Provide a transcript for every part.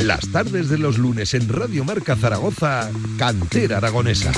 Las tardes de los lunes en Radio Marca Zaragoza, Cantera Aragonesa.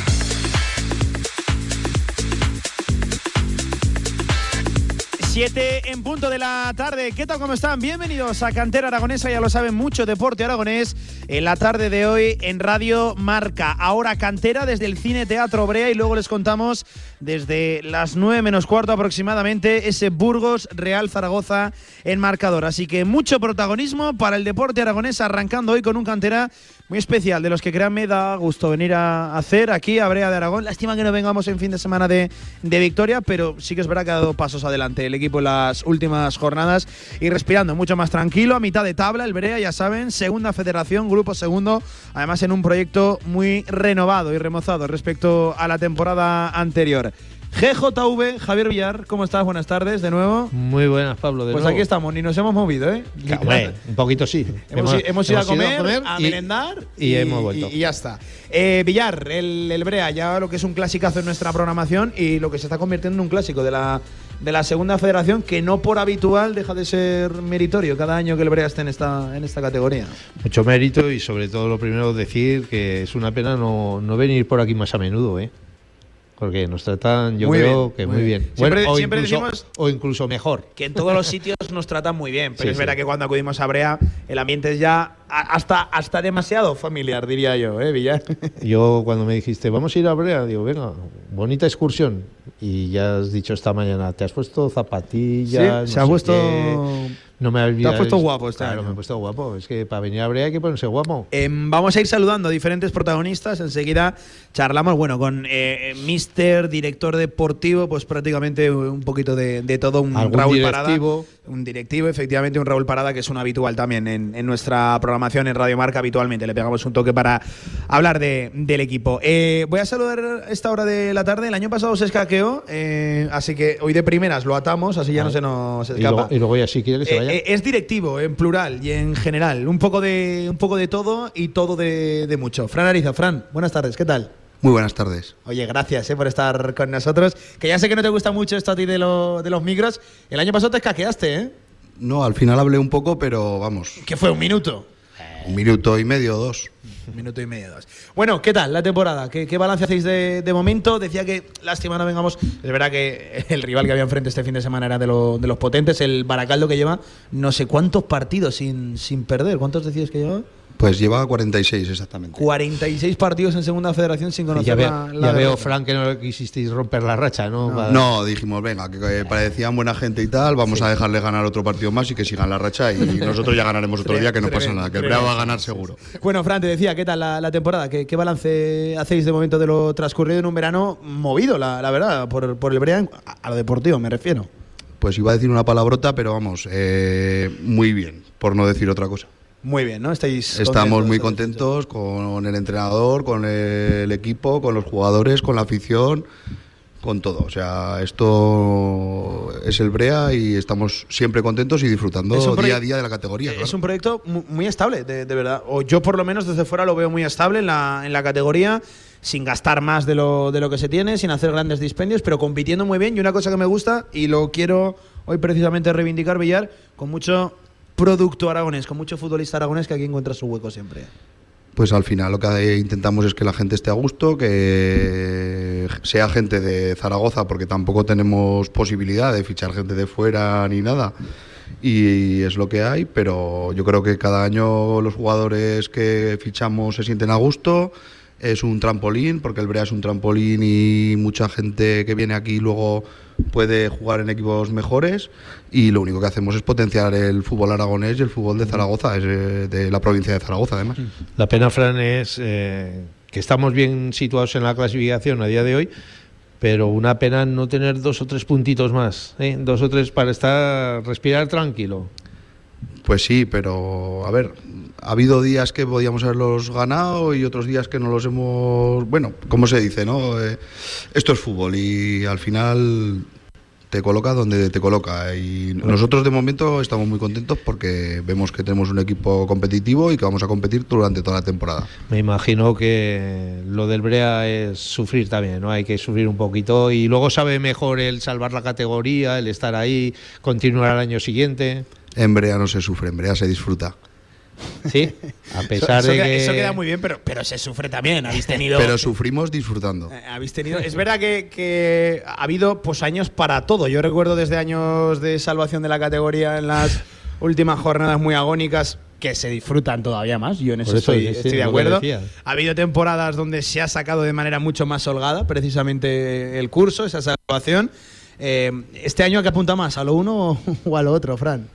Siete en punto de la tarde. ¿Qué tal? ¿Cómo están? Bienvenidos a Cantera Aragonesa. Ya lo saben, mucho deporte aragonés en la tarde de hoy en Radio Marca. Ahora Cantera desde el Cine Teatro Brea y luego les contamos desde las nueve menos cuarto aproximadamente ese Burgos Real Zaragoza en marcador. Así que mucho protagonismo para el deporte aragonés arrancando hoy con un Cantera muy especial, de los que créanme da gusto venir a hacer aquí a Brea de Aragón. Lástima que no vengamos en fin de semana de, de victoria, pero sí que es verdad que ha dado pasos adelante el equipo en las últimas jornadas y respirando mucho más tranquilo, a mitad de tabla, el Brea, ya saben, segunda federación, grupo segundo, además en un proyecto muy renovado y remozado respecto a la temporada anterior. GJV, Javier Villar, ¿cómo estás? Buenas tardes de nuevo. Muy buenas, Pablo. De pues nuevo. aquí estamos, ni nos hemos movido, ¿eh? Bueno, un poquito sí. Hemos, hemos ido, a, comer, a, y- merendar y hemos vuelto. Y, ya está. Eh, Villar, el, el Brea, ya lo que es un clasicazo en nuestra programación y lo que se está convirtiendo en un clásico de la, de la segunda federación, que no por habitual deja de ser meritorio cada año que el Brea en esta, en esta categoría. Mucho mérito y sobre todo lo primero decir que es una pena no, no venir por aquí más a menudo, ¿eh? Porque nos tratan, yo Muy creo bien, que muy bien. bien. Siempre- o, siempre incluso, decimos- o incluso mejor. Que en todos los sitios nos tratan muy bien, pero Sí, es sí. verdad que cuando acudimos a Brea, el ambiente es ya hasta, hasta demasiado familiar, diría yo, ¿eh, Villar? Yo cuando me dijiste, vamos a ir a Brea, digo, venga, bonita excursión. Y ya has dicho esta mañana, te has puesto zapatillas. Sí, no se ha puesto- qué. No me había Te has puesto guapo este Claro, año. me he puesto guapo. Es que para venir a Brea hay que ponerse guapo. Em, vamos a ir saludando a diferentes protagonistas. Enseguida charlamos, bueno, con eh, Mister, director deportivo, pues prácticamente un poquito de, de todo. Un Raúl directivo. Parada. Un directivo, efectivamente, un Raúl Parada, que es un habitual también en, en nuestra programación en Radio Marca habitualmente. Le pegamos un toque para hablar de- del equipo. Eh, voy a saludar esta hora de la tarde. El año pasado se escaqueó, eh, así que hoy de primeras lo atamos, así ya no se nos Y escapa. luego, y luego ya si quiere que se Eh, vaya. eh, es directivo, en plural y en general. Un poco de, un poco de todo y todo de, de mucho. Fran Ariza, Fran, buenas tardes, ¿qué tal? Muy buenas tardes. Oye, gracias eh, por estar con nosotros. Que ya sé que no te gusta mucho esto a ti de, lo- de los micros. El año pasado te escaqueaste, ¿eh? No, al final hablé un poco, pero vamos, Que fue un minuto. un minuto y medio, dos. Un minuto y medio, dos. Bueno, ¿qué tal la temporada? ¿Qué, qué balance hacéis de, de momento? Decía que lástima no vengamos. Es verdad que el rival que había enfrente este fin de semana era de, lo- de los potentes, el Baracaldo que lleva no sé cuántos partidos sin, sin perder. ¿Cuántos decías que lleva? Pues lleva 46 exactamente. 46 partidos en segunda federación sin conocer ya veo, la, la ya veo. Frank, que no quisisteis romper la racha, ¿no? No, dijimos, venga, que eh, parecían buena gente y tal, vamos a dejarle ganar otro partido más y que sigan la racha y nosotros ya ganaremos otro día, que no pasa nada, que el. Brea va a ganar seguro. Bueno, Fran, te decía, ¿qué tal la, la temporada? ¿Qué, qué balance hacéis de momento de lo transcurrido en un verano movido, la, la verdad, por, por el Brea, a, a lo deportivo me refiero? Pues iba a decir una palabrota, pero vamos, eh, muy bien, por no decir otra cosa. Muy bien, ¿no? Estáis Estamos muy contentos, con el entrenador, con el equipo, con los jugadores, con la afición, con todo. O sea, esto es el Brea y estamos siempre contentos y disfrutando Es día a día de la categoría. Es claro. un proyecto mu- muy estable, de, de verdad. O yo por lo menos desde fuera lo veo muy estable en la, en la categoría, sin gastar más de lo, de lo que se tiene, sin hacer grandes dispendios, pero compitiendo muy bien. Y una cosa que me gusta, y lo quiero hoy precisamente reivindicar, Villar, con mucho producto aragonés, con mucho futbolista aragonés que aquí encuentra su hueco siempre. Pues al final lo que intentamos es que la gente esté a gusto, que sea gente de Zaragoza, porque tampoco tenemos posibilidad de fichar gente de fuera ni nada. Y es lo que hay, pero yo creo que cada año los jugadores que fichamos se sienten a gusto. Es un trampolín, porque el Brea es un trampolín y mucha gente que viene aquí luego puede jugar en equipos mejores. Y lo único que hacemos es potenciar el fútbol aragonés y el fútbol de Zaragoza, eh, de la provincia de Zaragoza además. La pena, Fran, es eh, que estamos bien situados en la clasificación a día de hoy, pero una pena no tener dos o tres puntitos más, ¿eh? dos o tres para estar, respirar tranquilo. Pues sí, pero a ver, ha habido días que podíamos haberlos ganado y otros días que no los hemos. Bueno, como se dice, ¿no? Eh, esto es fútbol y al final te coloca donde te coloca. Y nosotros de momento estamos muy contentos porque vemos que tenemos un equipo competitivo y que vamos a competir durante toda la temporada. Me imagino que lo del Brea es sufrir también, ¿no? Hay que sufrir un poquito y luego sabe mejor el salvar la categoría, el estar ahí, continuar al año siguiente. En Brea no se sufre, en Brea se disfruta. Sí, a pesar eso, de que... eso queda muy bien, pero, pero se sufre también. Habéis tenido. Pero sufrimos disfrutando. Eh, Habéis tenido. Es verdad que, que ha habido pues años para todo. Yo recuerdo desde años de salvación de la categoría en las últimas jornadas muy agónicas que se disfrutan todavía más. Yo en eso, estoy, sí, sí, estoy de acuerdo. Ha habido temporadas donde se ha sacado de manera mucho más holgada precisamente el curso, esa salvación. Eh, este año, ¿a qué apunta más? ¿A lo uno o a lo otro, Fran?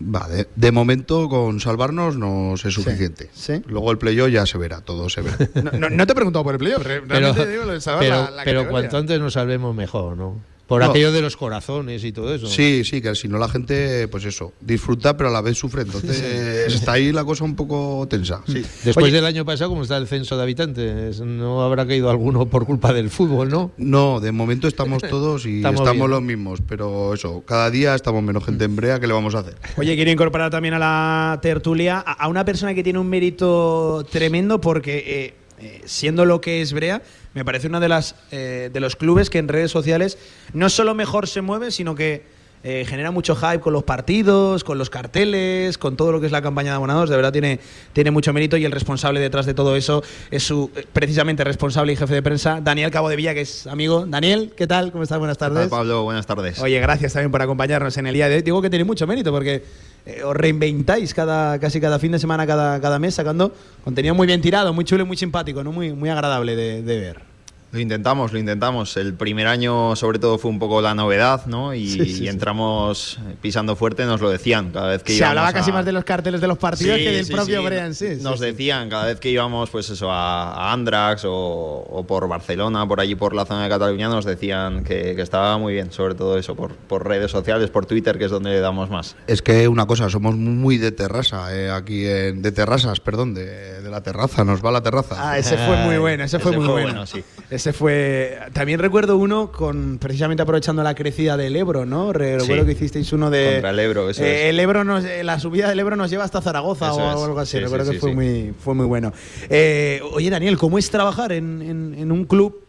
Va, de, de momento con salvarnos nos es suficiente. sí. Luego el playoff ya se verá, todo se verá. No, no- no te he preguntado por el playoff. Pero, Realmente digo lo de salvar pero, la- la pero cuanto antes nos salvemos mejor, ¿no? Por No. aquello de los corazones y todo eso. Sí, sí, que si no la gente, pues eso, disfruta pero a la vez sufre. Entonces está ahí la cosa un poco tensa. Sí. Después Oye. del año pasado, como está el censo de habitantes, no habrá caído alguno por culpa del fútbol, ¿no? No, de momento estamos todos y Estamos los mismos, pero eso, cada día estamos menos gente en brea, ¿qué le vamos a hacer? Oye, quiero incorporar también a la tertulia a a una persona que tiene un mérito tremendo porque, eh, eh, siendo lo que es Brea, me parece una de las eh, de los clubes que en redes sociales no solo mejor se mueve, sino que eh, genera mucho hype con los partidos, con los carteles, con todo lo que es la campaña de abonados. De verdad tiene, tiene mucho mérito y el responsable detrás de todo eso es su precisamente responsable y jefe de prensa, Daniel Cabo de Villa, que es amigo. Daniel, ¿qué tal? ¿Cómo estás? Buenas ¿Qué tal, tardes. Pablo, buenas tardes. Oye, gracias también por acompañarnos en el día de hoy. Digo que tiene mucho mérito porque eh, os reinventáis cada, casi cada fin de semana, cada, cada mes, sacando contenido muy bien tirado, muy chulo y muy simpático, ¿no? muy, muy agradable de, de ver. Lo intentamos, lo intentamos. El primer año, sobre todo, fue un poco la novedad, ¿no? Y, Sí, sí, sí. y entramos pisando fuerte, nos lo decían cada vez que Se íbamos. hablaba a- casi más de los carteles de los partidos Sí, que del sí, propio en sí. Nos sí. decían cada vez que íbamos, pues eso, a, a Andrax o, o por Barcelona, por allí por la zona de Cataluña, nos decían que, que estaba muy bien, sobre todo eso, por, por redes sociales, por Twitter, que es donde le damos más. Es que una cosa, somos muy de terraza, eh, aquí en, de terrazas, perdón, de, de la terraza, nos va la terraza. Ah, ese fue muy bueno, ese, Ese fue muy fue bueno. bueno, sí. Ese fue. También recuerdo uno con precisamente aprovechando la crecida del Ebro, ¿no? Re- Recuerdo Sí. que hicisteis uno de. Contra el Ebro, eso Eh, es. El Ebro nos, eh, la subida del Ebro nos lleva hasta Zaragoza Eso o algo así. Sí, Recuerdo sí, que fue muy, fue muy bueno. Eh, oye, Daniel, ¿cómo es trabajar en, en- en un club?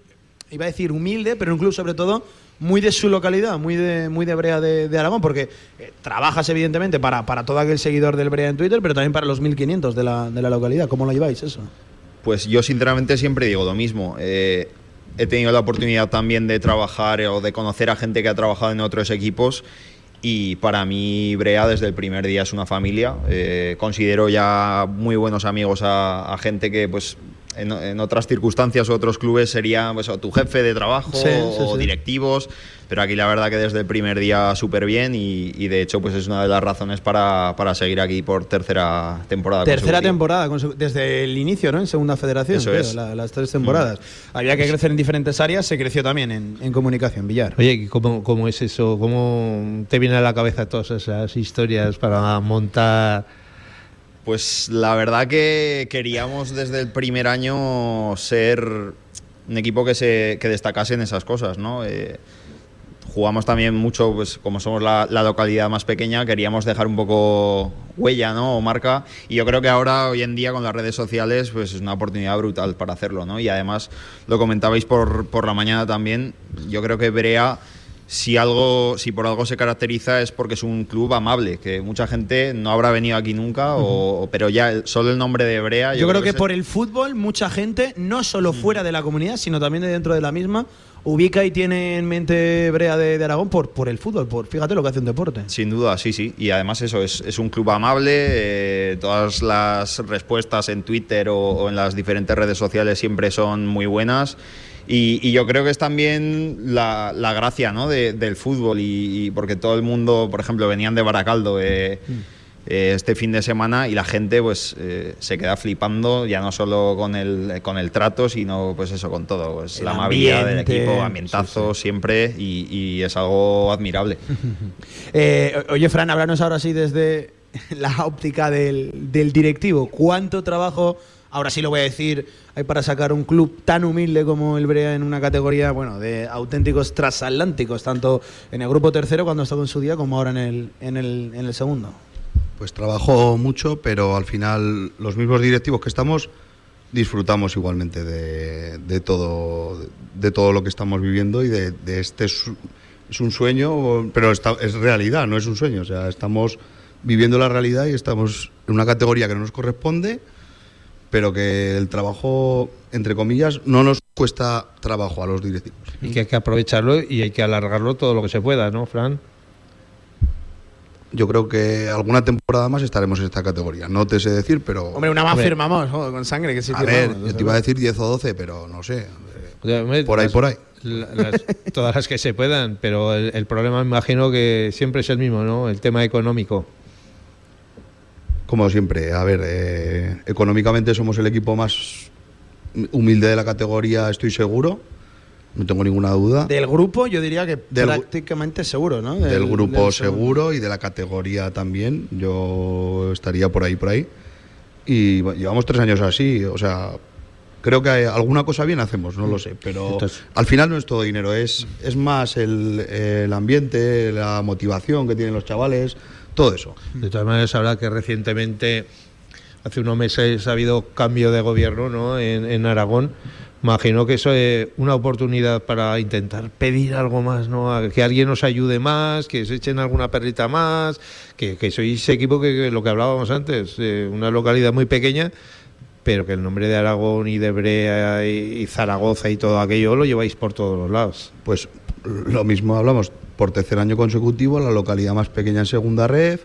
Iba a decir humilde, pero un club sobre todo muy de su localidad, muy de, muy de Brea de, de Aragón, porque eh, trabajas evidentemente para, para todo aquel seguidor del Brea en Twitter, pero también para los 1500 de la, de la localidad. ¿Cómo lo lleváis eso? Pues yo sinceramente siempre digo lo mismo. Eh, he tenido la oportunidad también de trabajar o de conocer a gente que ha trabajado en otros equipos y para mí Brea desde el primer día es una familia. Eh, considero ya muy buenos amigos a, a gente que pues en, en otras circunstancias o otros clubes sería pues, o tu jefe de trabajo Sí, sí, o sí. directivos, pero aquí la verdad que desde el primer día súper bien y, y de hecho pues es una de las razones para, para seguir aquí por tercera temporada. Tercera temporada, desde el inicio, ¿no? En segunda federación, Eso creo, es. la- las tres temporadas. Había que crecer en diferentes áreas, se creció también en, en comunicación, Villar. Oye, ¿cómo, ¿cómo es eso? ¿Cómo te viene a la cabeza todas esas historias para montar? Pues la verdad que queríamos desde el primer año ser un equipo que se que destacase en esas cosas, ¿no? Eh, jugamos también mucho, pues como somos la, la localidad más pequeña, queríamos dejar un poco huella, ¿no? O marca. Y yo creo que ahora, hoy en día, con las redes sociales, pues es una oportunidad brutal para hacerlo, ¿no? Y además, lo comentabais por, por la mañana también, yo creo que Berea si algo, si por algo se caracteriza es porque es un club amable, que mucha gente no habrá venido aquí nunca, o, pero ya solo el nombre de Brea. Yo, creo que, por el fútbol, mucha gente, no solo fuera de la comunidad, sino también de dentro de la misma, ubica y tiene en mente Brea de, de Aragón por, por el fútbol, por fíjate lo que hace un deporte. Sin duda, sí, sí. Y además eso, es, es un club amable, eh, todas las respuestas en Twitter o, o en las diferentes redes sociales siempre son muy buenas. Y, y yo creo que es también la, la gracia ¿no? de- del fútbol, y, y porque todo el mundo, por ejemplo, venían de Baracaldo eh, eh, este fin de semana y la gente pues eh, se queda flipando, ya no solo con el, con el trato, sino pues eso, con todo. Pues, El la amabilidad del equipo, ambientazo siempre, y, y es algo admirable. Eh, oye, Fran, háblanos ahora sí desde la óptica del, del directivo. ¿Cuánto trabajo ahora sí lo voy a decir, hay para sacar un club tan humilde como el Brea en una categoría, bueno, de auténticos transatlánticos, tanto en el grupo tercero cuando ha estado en su día como ahora en el, en el, en el segundo. Pues trabajo mucho, pero al final los mismos directivos que estamos disfrutamos igualmente de, de todo, de todo lo que estamos viviendo y de, este es un sueño, pero está- es realidad, no es un sueño. O sea, estamos viviendo la realidad y estamos en una categoría que no nos corresponde, pero que el trabajo, entre comillas, no nos cuesta trabajo a los directivos. Y que hay que aprovecharlo y hay que alargarlo todo lo que se pueda, ¿no, Fran? Yo creo que alguna temporada más estaremos en esta categoría. No te sé decir, pero. Hombre, una más firmamos, joder, con sangre, que sí a firmamos, ver, yo te iba a decir 10 o 12, pero no sé. Hombre, Por ahí, las- por ahí. la- las- todas las que se puedan, pero el, el problema me imagino que siempre es el mismo, ¿no? El tema económico. Como siempre, a ver, eh, económicamente somos el equipo más humilde de la categoría, estoy seguro. No tengo ninguna duda. Del grupo, yo diría que Del- prácticamente seguro, ¿no? del grupo del seguro y de la categoría también. Yo estaría por ahí, por ahí. Y bueno, llevamos tres años así, o sea, creo que alguna cosa bien hacemos, no lo sé, pero Entonces- al final no es todo dinero, es, es más el, el ambiente, la motivación que tienen los chavales, todo eso. De todas maneras, habrá que recientemente, hace unos meses, ha habido cambio de gobierno ¿no? en, en Aragón. Imagino que eso es una oportunidad para intentar pedir algo más, ¿no? Que alguien nos ayude más, que se echen alguna perrita más, que, sois equipo que, lo que hablábamos antes, eh, una localidad muy pequeña, pero que el nombre de Aragón y de Brea y Zaragoza y todo aquello lo lleváis por todos los lados. Pues lo mismo hablamos, por tercer año consecutivo, la localidad más pequeña en segunda red,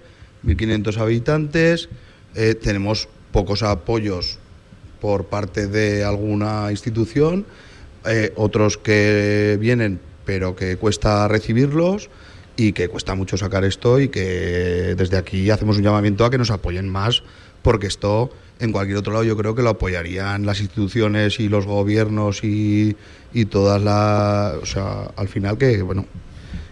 1.500 habitantes, eh, tenemos pocos apoyos por parte de alguna institución, eh, otros que vienen pero que cuesta recibirlos y que cuesta mucho sacar esto y que desde aquí hacemos un llamamiento a que nos apoyen más porque esto en cualquier otro lado yo creo que lo apoyarían las instituciones y los gobiernos y, y todas las o sea al final que bueno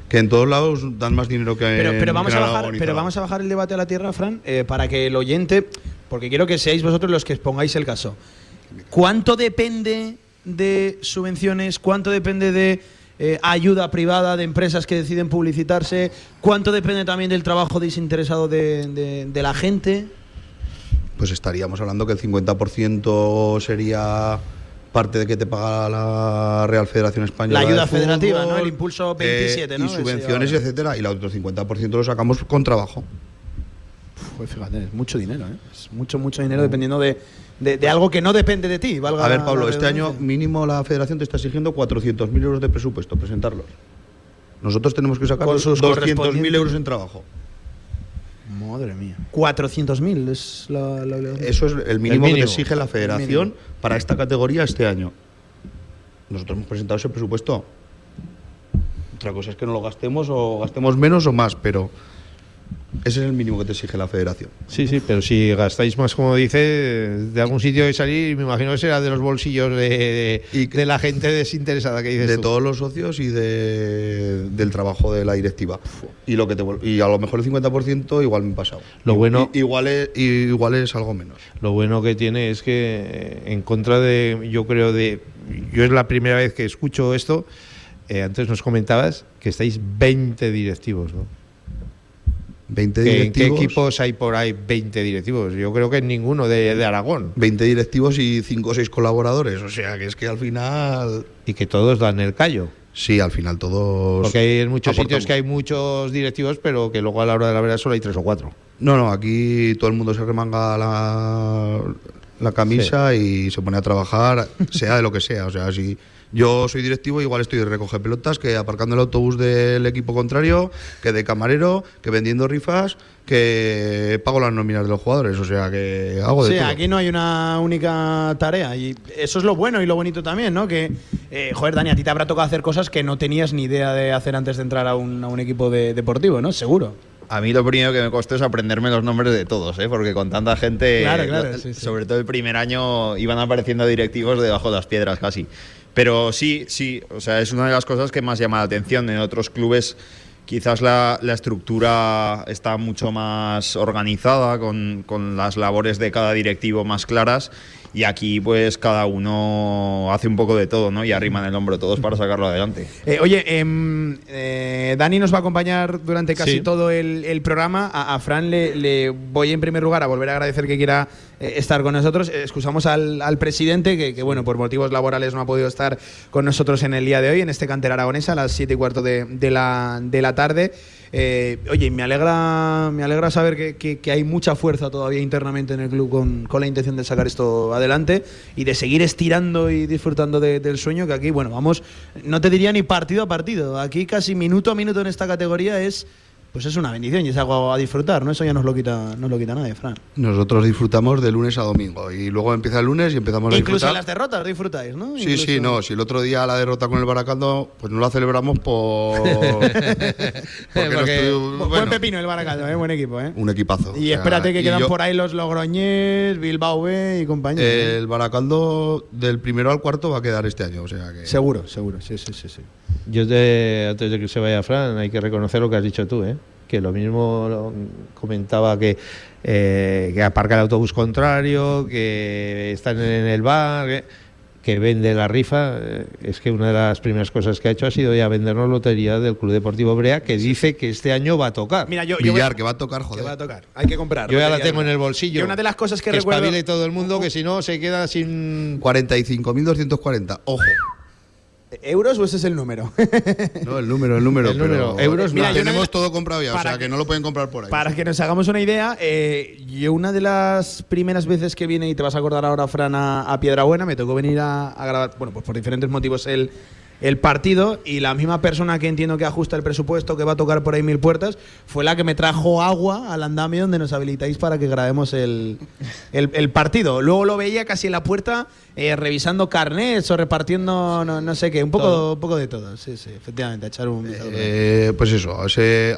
que en todos lados dan más dinero que Pero, en- pero, vamos, a bajar, pero vamos a bajar el debate a la tierra, Fran, eh, para que el oyente, porque quiero que seáis vosotros los que expongáis el caso. ¿Cuánto depende de subvenciones? ¿Cuánto depende de eh, ayuda privada de empresas que deciden publicitarse? ¿Cuánto depende también del trabajo desinteresado de, de- de la gente? pues estaríamos hablando que el 50% sería parte de que te paga la Real Federación Española. La ayuda de Fútbol, federativa, ¿no? El impulso 27, eh, ¿no? Y subvenciones, etcétera. Y el otro 50% lo sacamos con trabajo. Pues fíjate, es mucho dinero, ¿eh? Es mucho, mucho dinero dependiendo de, de- de algo que no depende de ti. valga A ver, Pablo, este año mínimo la Federación te está exigiendo 400.000 euros de presupuesto, presentarlos. Nosotros tenemos que sacar Con sus 200.000 correspondientes- euros en trabajo. Madre mía. 400.000 es la. Eso es el mínimo, que mínimo. te exige la Federación para esta categoría este año. Nosotros hemos presentado ese presupuesto. Otra cosa es que no lo gastemos o gastemos menos o más, pero ese es el mínimo que te exige la Federación. Sí, sí, pero si gastáis más, como dice, de algún sitio de salir, me imagino que será de los bolsillos de, de- Y de la gente desinteresada que dices De tú. todos los socios y de, del trabajo de la directiva. Y, lo que te, y a lo mejor el 50% igual me he pasado. Lo bueno- i- igual, es, igual es algo menos. Lo bueno que tiene es que, eh, en contra de, yo creo, de. Yo es la primera vez que escucho esto. eh, antes nos comentabas que estáis 20 directivos, ¿no? 20 ¿Que- ¿En qué equipos hay por ahí 20 directivos? Yo creo que en ninguno de, de Aragón. 20 directivos y 5 o 6 colaboradores. O sea, que es que al final. Y que todos dan el callo. Sí, al final todos. Porque hay en muchos aportamos. sitios que hay muchos directivos, pero que luego a la hora de la verdad solo hay tres o cuatro. No, no, aquí todo el mundo se remanga la, la camisa y se pone a trabajar, sea de lo que sea. O sea, si yo soy directivo, igual estoy de recoger pelotas, que aparcando el autobús del equipo contrario, que de camarero, que vendiendo rifas, que pago las nóminas de los jugadores. O sea, que hago de Sí, todo. aquí no hay una única tarea y eso es lo bueno y lo bonito también, ¿no? Que, eh, joder, Dani, a ti te habrá tocado hacer cosas que no tenías ni idea de hacer antes de entrar a un, a un equipo de- deportivo, ¿no? Seguro. A mí lo primero que me costó es aprenderme los nombres de todos, ¿eh? porque con tanta gente, Claro, claro, lo- sí, sí. sobre todo el primer año, iban apareciendo directivos debajo de las piedras casi. Pero sí, sí, o sea, es una de las cosas que más llama la atención. En otros clubes quizás la, estructura está mucho más organizada, con, con las labores de cada directivo más claras. Y aquí pues cada uno hace un poco de todo, ¿no? Y arriman el hombro todos para sacarlo adelante. Eh, oye, em, eh, Dani nos va a acompañar durante casi Sí. todo el, el programa. A, a Fran le, le voy en primer lugar a volver a agradecer que quiera eh, estar con nosotros. Eh, excusamos al, al presidente que, que, bueno, por motivos laborales no ha podido estar con nosotros en el día de hoy, en este cantera aragonesa, a las 7 y cuarto de, de la, de la tarde. Eh, oye, me alegra, me alegra saber que, que- que hay mucha fuerza todavía internamente en el club con, con la intención de sacar esto adelante y de seguir estirando y disfrutando de- del sueño, que aquí, bueno, vamos, no te diría ni partido a partido, aquí casi minuto a minuto en esta categoría es, pues es una bendición y es algo a disfrutar, ¿no? Eso ya nos lo quita, nos lo quita nadie, Fran. Nosotros disfrutamos de lunes a domingo y luego empieza el lunes y empezamos a Incluso disfrutar. en las derrotas disfrutáis, ¿no? Sí, Incluso- sí, no. Si el otro día la derrota con el Baracaldo, pues no la celebramos por. porque Porque- nos tu- Bu- Buen bueno, pepino el Baracaldo, ¿eh? buen equipo, ¿eh? Un equipazo. Y o sea, espérate que y quedan yo- por ahí los Logroñés, Bilbao B y compañía. ¿eh? El Baracaldo del primero al cuarto va a quedar este año, o sea que. Seguro, seguro, sí, sí, sí. sí. Yo te- antes de que se vaya Fran, hay que reconocer lo que has dicho tú, ¿eh? Que lo mismo lo- comentaba que, eh, que aparca el autobús contrario, que están en el bar, que, que vende la rifa. eh, Es que una de las primeras cosas que ha hecho ha sido ya vendernos lotería del Club Deportivo Brea, que dice que este año va a tocar. Mira, yo, yo voy- que va a tocar, que joder. va a tocar. Hay que comprar. Yo ya la tengo en el bolsillo. Y una de las cosas que, que recuerdo. todo el mundo, que si no se queda sin 45.240. Ojo. ¿Euros o ese es el número? No, el número, el número. El número, pero euros Mira, no. tenemos todo comprado ya, o para sea que- que no lo pueden comprar por ahí. Para que nos hagamos una idea, eh, yo una de las primeras veces que vine, y te vas a acordar ahora, Fran, a, a Piedrabuena, me tocó venir a, a grabar, bueno, pues por diferentes motivos el, el partido, y la misma persona que entiendo que ajusta el presupuesto, que va a tocar por ahí mil puertas, fue la que me trajo agua al andamio donde nos habilitáis para que grabemos el, el- el partido. Luego lo veía casi en la puerta, eh, revisando carnets o repartiendo no, no sé qué, un poco, un poco de todo. Sí, sí, efectivamente, a echar un. Eh, pues eso,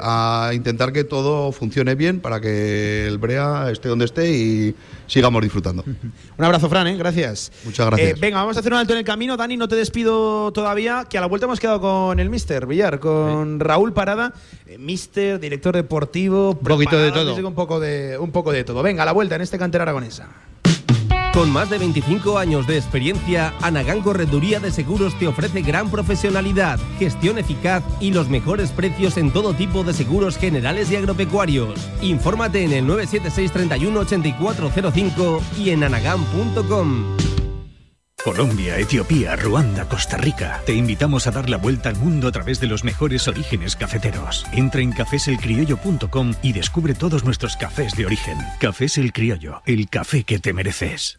a intentar que todo funcione bien para que el Brea esté donde esté y sigamos disfrutando. Un abrazo, Fran, ¿eh? gracias. Muchas gracias. Eh, venga, vamos a hacer un alto en el camino. Dani, no te despido todavía, que a la vuelta hemos quedado con el Mister Villar, con Raúl Parada, eh, Mister, director deportivo, Un poquito de todo. Un poco de, un poco de todo. Venga, a la vuelta en este cantera aragonesa. Con más de 25 años de experiencia, Anagán Correduría de Seguros te ofrece gran profesionalidad, gestión eficaz y los mejores precios en todo tipo de seguros generales y agropecuarios. Infórmate en el 976 31 8405 y en anagán.com. Colombia, Etiopía, Ruanda, Costa Rica. Te invitamos a dar la vuelta al mundo a través de los mejores orígenes cafeteros. Entra en cafeselcriollo.com y descubre todos nuestros cafés de origen. Cafés El Criollo, el café que te mereces.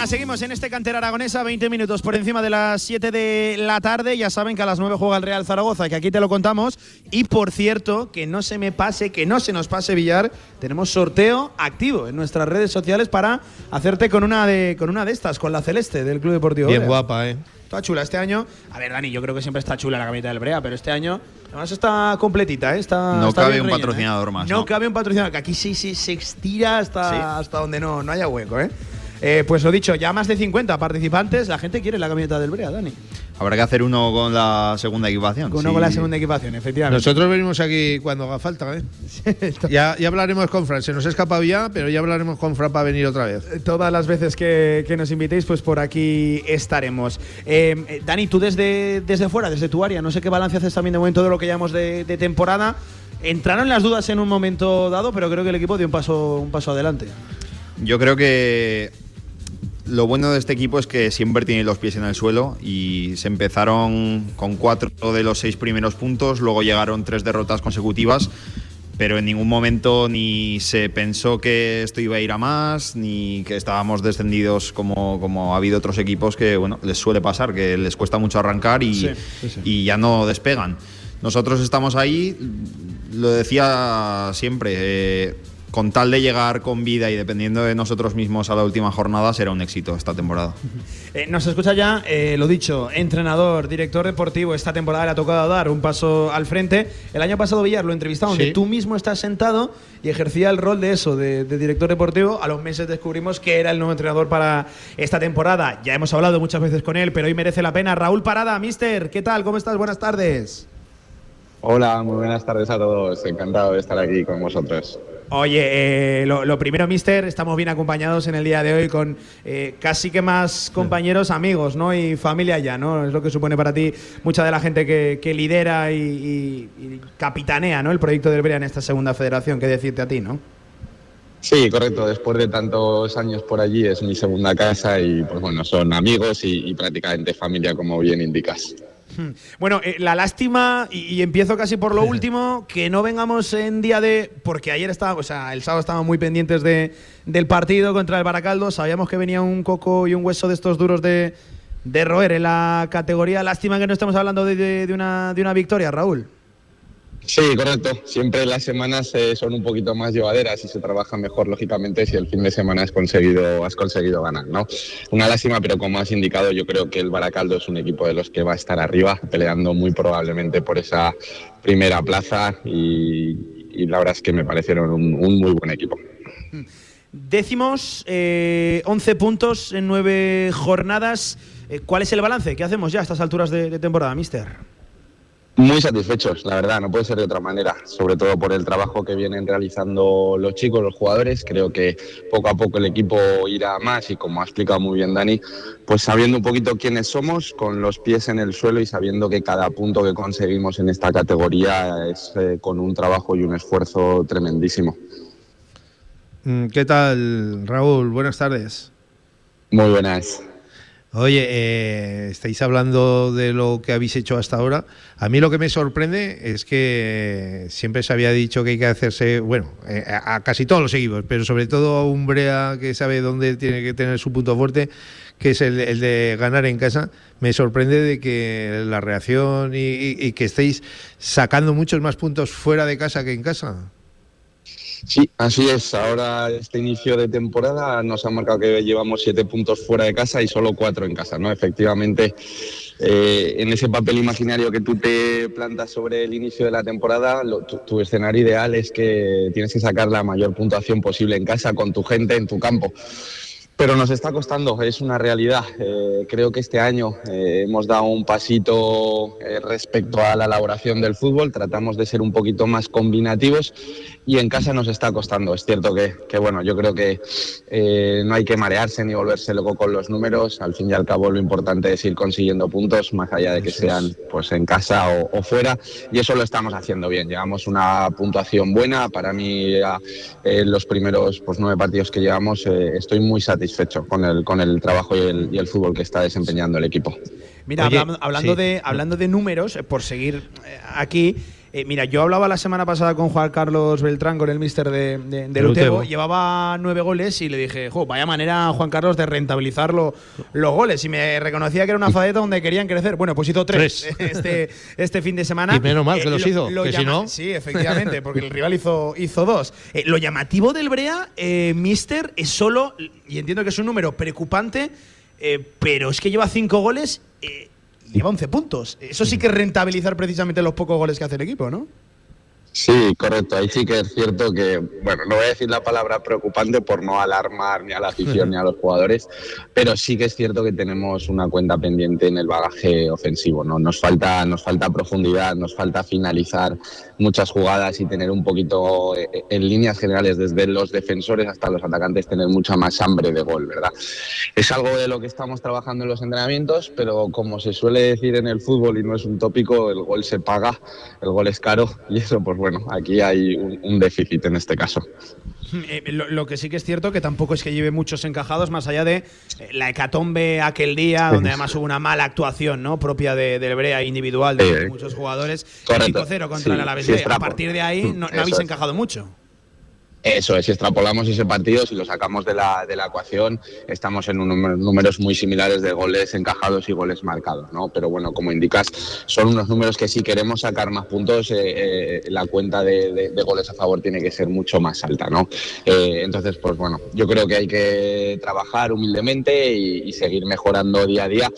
Venga, seguimos en este cantera aragonesa, 20 minutos por encima de las 7 de la tarde. Ya saben que a las 9 juega el Real Zaragoza, que aquí te lo contamos. Y por cierto, que no se me pase, que no se nos pase Villar, tenemos sorteo activo en nuestras redes sociales para hacerte con una de, con una de estas, con la celeste del Club Deportivo. bien Brea. guapa, ¿eh? Está chula este año. A ver, Dani, yo creo que siempre está chula la camiseta del Brea, pero este año además está completita, ¿eh? Está, No está cabe bien un rellena, patrocinador ¿eh? más, No, ¿no? cabe un patrocinador, que aquí sí, sí se estira hasta, Sí. hasta donde no, no haya hueco, ¿eh? Eh, Pues lo dicho, ya más de 50 participantes. La gente quiere la camiseta del Brea, Dani. Habrá que hacer uno con la segunda equipación. Uno sí. con la segunda equipación, efectivamente. Nosotros venimos aquí cuando haga falta, ¿eh? ya, ya hablaremos con Fran. Se nos ha escapado ya, pero ya hablaremos con Fran para venir otra vez. Todas las veces que, que nos invitéis, pues por aquí estaremos. Eh, Dani, tú desde, desde fuera, desde tu área, no sé qué balance haces también de momento de lo que llamamos de, de temporada. Entraron las dudas en un momento dado, pero creo que el equipo dio un paso, un paso adelante. Yo creo que lo bueno de este equipo es que siempre tiene los pies en el suelo y se empezaron con cuatro de los seis primeros puntos, luego llegaron tres derrotas consecutivas, pero en ningún momento ni se pensó que esto iba a ir a más, ni que estábamos descendidos como, como ha habido otros equipos que, bueno, les suele pasar, que les cuesta mucho arrancar y, y ya no despegan. Nosotros estamos ahí, lo decía siempre, eh, con tal de llegar con vida y dependiendo de nosotros mismos a la última jornada, será un éxito esta temporada. Eh, nos escucha ya, eh, lo dicho, entrenador, director deportivo. Esta temporada le ha tocado dar un paso al frente. El año pasado, Villar, lo entrevistamos, donde tú mismo estás sentado y ejercía el rol de eso, de, de, director deportivo. A los meses descubrimos que era el nuevo entrenador para esta temporada. Ya hemos hablado muchas veces con él, pero hoy merece la pena. Raúl Parada, mister, ¿qué tal? ¿Cómo estás? Buenas tardes. Hola, muy buenas tardes a todos. Encantado de estar aquí con vosotros. Oye, eh, lo, primero, Mister, estamos bien acompañados en el día de hoy con eh, casi que más compañeros, amigos, ¿no? Y familia ya, ¿no? Es lo que supone para ti mucha de la gente que, lidera y, capitanea, ¿no? El proyecto del Brea en esta segunda federación. ¿Qué decirte a ti, no? Sí, correcto. Después de tantos años por allí es mi segunda casa y, pues bueno, son amigos y prácticamente familia, como bien indicas. Bueno, eh, la lástima, y, empiezo casi por lo último, que no vengamos en día de. Porque ayer estaba, o sea, el sábado estábamos muy pendientes de, del partido contra el Baracaldo. Sabíamos que venía un coco y un hueso de estos duros de, de roer en la categoría. Lástima que no estemos hablando de, una, de una victoria, Raúl. Sí, correcto. Siempre las semanas eh, son un poquito más llevaderas y se trabaja mejor, lógicamente, si el fin de semana has conseguido, has conseguido ganar, ¿no? Una lástima, pero como has indicado, yo creo que el Baracaldo es un equipo de los que va a estar arriba, peleando muy probablemente por esa primera plaza y, la verdad es que me parecieron un, muy buen equipo. Décimos, eh, 11 puntos en 9 jornadas. Eh, ¿Cuál es el balance? ¿Qué hacemos ya a estas alturas de, de temporada, mister? Muy satisfechos, la verdad, no puede ser de otra manera, sobre todo por el trabajo que vienen realizando los chicos, los jugadores. Creo que poco a poco el equipo irá más y como ha explicado muy bien Dani, pues sabiendo un poquito quiénes somos, con los pies en el suelo y sabiendo que cada punto que conseguimos en esta categoría es eh, con un trabajo y un esfuerzo tremendísimo. Mm, ¿Qué tal, Raúl? Buenas tardes. Muy buenas. Oye, eh, estáis hablando de lo que habéis hecho hasta ahora. A mí lo que me sorprende es que siempre se había dicho que hay que hacerse, bueno, eh, a, casi todos los equipos, pero sobre todo a un Brea que sabe dónde tiene que tener su punto fuerte, que es el, de ganar en casa. Me sorprende de que la reacción y que estéis sacando muchos más puntos fuera de casa que en casa. Sí, así es. Ahora este inicio de temporada nos ha marcado que llevamos siete puntos fuera de casa y solo cuatro en casa, ¿no? Efectivamente, eh, en ese papel imaginario que tú te plantas sobre el inicio de la temporada, tu, escenario ideal es que tienes que sacar la mayor puntuación posible en casa, con tu gente, en tu campo. Pero nos está costando, es una realidad. Eh, creo que este año eh, hemos dado un pasito respecto a la elaboración del fútbol, tratamos de ser un poquito más combinativos y en casa nos está costando. Es cierto que, que bueno, yo creo que eh, no hay que marearse ni volverse loco con los números. Al fin y al cabo, lo importante es ir consiguiendo puntos, más allá de que sean pues en casa o, fuera. Y eso lo estamos haciendo bien. Llevamos una puntuación buena. Para mí, en los primeros pues, nueve partidos que llevamos, eh, estoy muy satisfecho con el, con el trabajo y el, y el fútbol que está desempeñando el equipo. Mira, hablando, de, hablando de números, por seguir aquí. Eh, mira, yo hablaba la semana pasada con Juan Carlos Beltrán, con el mister de, de, Lutebo, llevaba nueve goles y le dije, jo, vaya manera, Juan Carlos, de rentabilizar los goles. Y me reconocía que era una fadeta donde querían crecer. Bueno, pues hizo tres, Este, este fin de semana. Y menos mal que los eh, hizo, que si no… Sí, efectivamente, porque el rival hizo, hizo dos. Eh, lo llamativo del Brea, mister, es solo, y entiendo que es un número preocupante, pero es que lleva cinco goles lleva 11 puntos. Eso sí que es rentabilizar precisamente los pocos goles que hace el equipo, ¿no? Sí, correcto. Ahí sí que es cierto que, bueno, no voy a decir la palabra preocupante por no alarmar ni a la afición ni a los jugadores, pero sí que es cierto que tenemos una cuenta pendiente en el bagaje ofensivo. ¿no? Nos, falta, nos falta profundidad, nos falta finalizar muchas jugadas y tener un poquito, eh, en líneas generales, desde los defensores hasta los atacantes, tener mucha más hambre de gol, ¿verdad? Es algo de lo que estamos trabajando en los entrenamientos, pero como se suele decir en el fútbol y no es un tópico, el gol se paga, el gol es caro y eso, pues bueno, aquí hay un, déficit en este caso. Eh, lo, que sí que es cierto que tampoco es que lleve muchos encajados, más allá de eh, la hecatombe aquel día, donde además hubo una mala actuación ¿no? propia de, del Brea individual de muchos jugadores. 5-0 contra el Alavés. a partir de ahí no, no habéis encajado mucho. Eso es, si extrapolamos ese partido, si lo sacamos de la, de la ecuación, estamos en unos números muy similares de goles encajados y goles marcados, ¿no? Pero bueno, como indicas, son unos números que si queremos sacar más puntos, eh, eh, la cuenta de, goles a favor tiene que ser mucho más alta, ¿no? Eh, entonces, pues bueno, yo creo que hay que trabajar humildemente y seguir mejorando día a día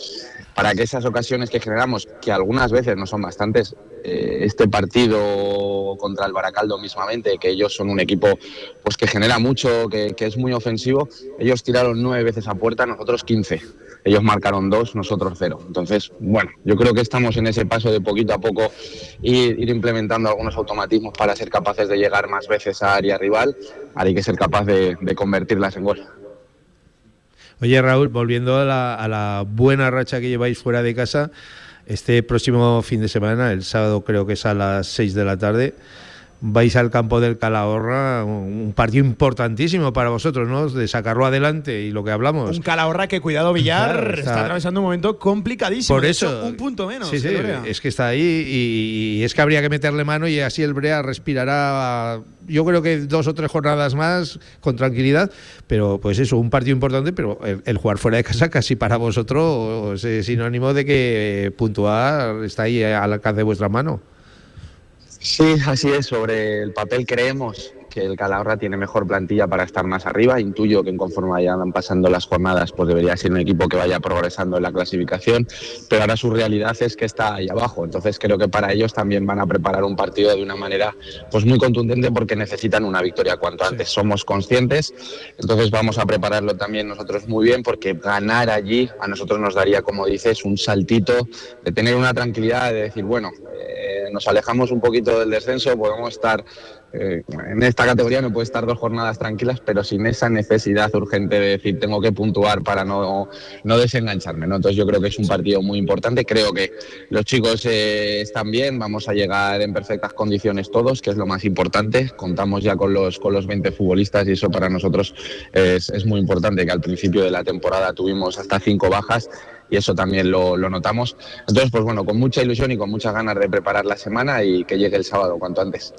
para que esas ocasiones que generamos, que algunas veces no son bastantes, eh, este partido contra el Baracaldo mismamente, que ellos son un equipo pues que genera mucho, que, es muy ofensivo, ellos tiraron nueve veces a puerta, nosotros quince. Ellos marcaron dos, nosotros cero. Entonces, bueno, yo creo que estamos en ese paso de poquito a poco ir, ir implementando algunos automatismos para ser capaces de llegar más veces a área rival. Hay que ser capaz de, de convertirlas en gol. Oye, Raúl, volviendo a la, buena racha que lleváis fuera de casa, este próximo fin de semana, el sábado creo que es a las 6 de la tarde, vais al campo del Calahorra, un partido importantísimo para vosotros, ¿no? De sacarlo adelante y lo que hablamos. Un Calahorra que, cuidado, Villar, está, atravesando un momento complicadísimo. Por eso. un punto menos. Sí, sí, es que está ahí y, es que habría que meterle mano y así el Brea respirará, yo creo que dos o tres jornadas más con tranquilidad, pero pues eso, un partido importante, pero el, jugar fuera de casa casi para vosotros es sinónimo de que puntuar está ahí al alcance de vuestra mano. Sí, así es. Sobre el papel creemos que el Calahorra tiene mejor plantilla para estar más arriba. Intuyo que conforme vayan pasando las jornadas, pues debería ser un equipo que vaya progresando en la clasificación, pero ahora su realidad es que está ahí abajo. Entonces creo que para ellos también van a preparar un partido de una manera pues muy contundente porque necesitan una victoria cuanto antes. Somos conscientes, entonces vamos a prepararlo también nosotros muy bien porque ganar allí a nosotros nos daría, como dices, un saltito de tener una tranquilidad de decir, bueno, eh, nos alejamos un poquito del descenso, podemos estar eh, en esta categoría me puede estar dos jornadas tranquilas, pero sin esa necesidad urgente de decir tengo que puntuar para no, no desengancharme. ¿no? Entonces yo creo que es un partido muy importante. Creo que los chicos eh, están bien, vamos a llegar en perfectas condiciones todos, que es lo más importante. Contamos ya con los, con los 20 futbolistas y eso para nosotros es, muy importante, que al principio de la temporada tuvimos hasta cinco bajas y eso también lo, notamos. Entonces, pues bueno, con mucha ilusión y con muchas ganas de preparar la semana y que llegue el sábado cuanto antes.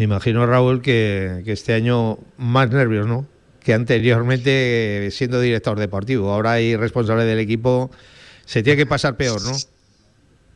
Me imagino, Raúl, que, este año más nervios, ¿no? Que anteriormente siendo director deportivo. Ahora hay responsable del equipo. Se tiene que pasar peor, ¿no?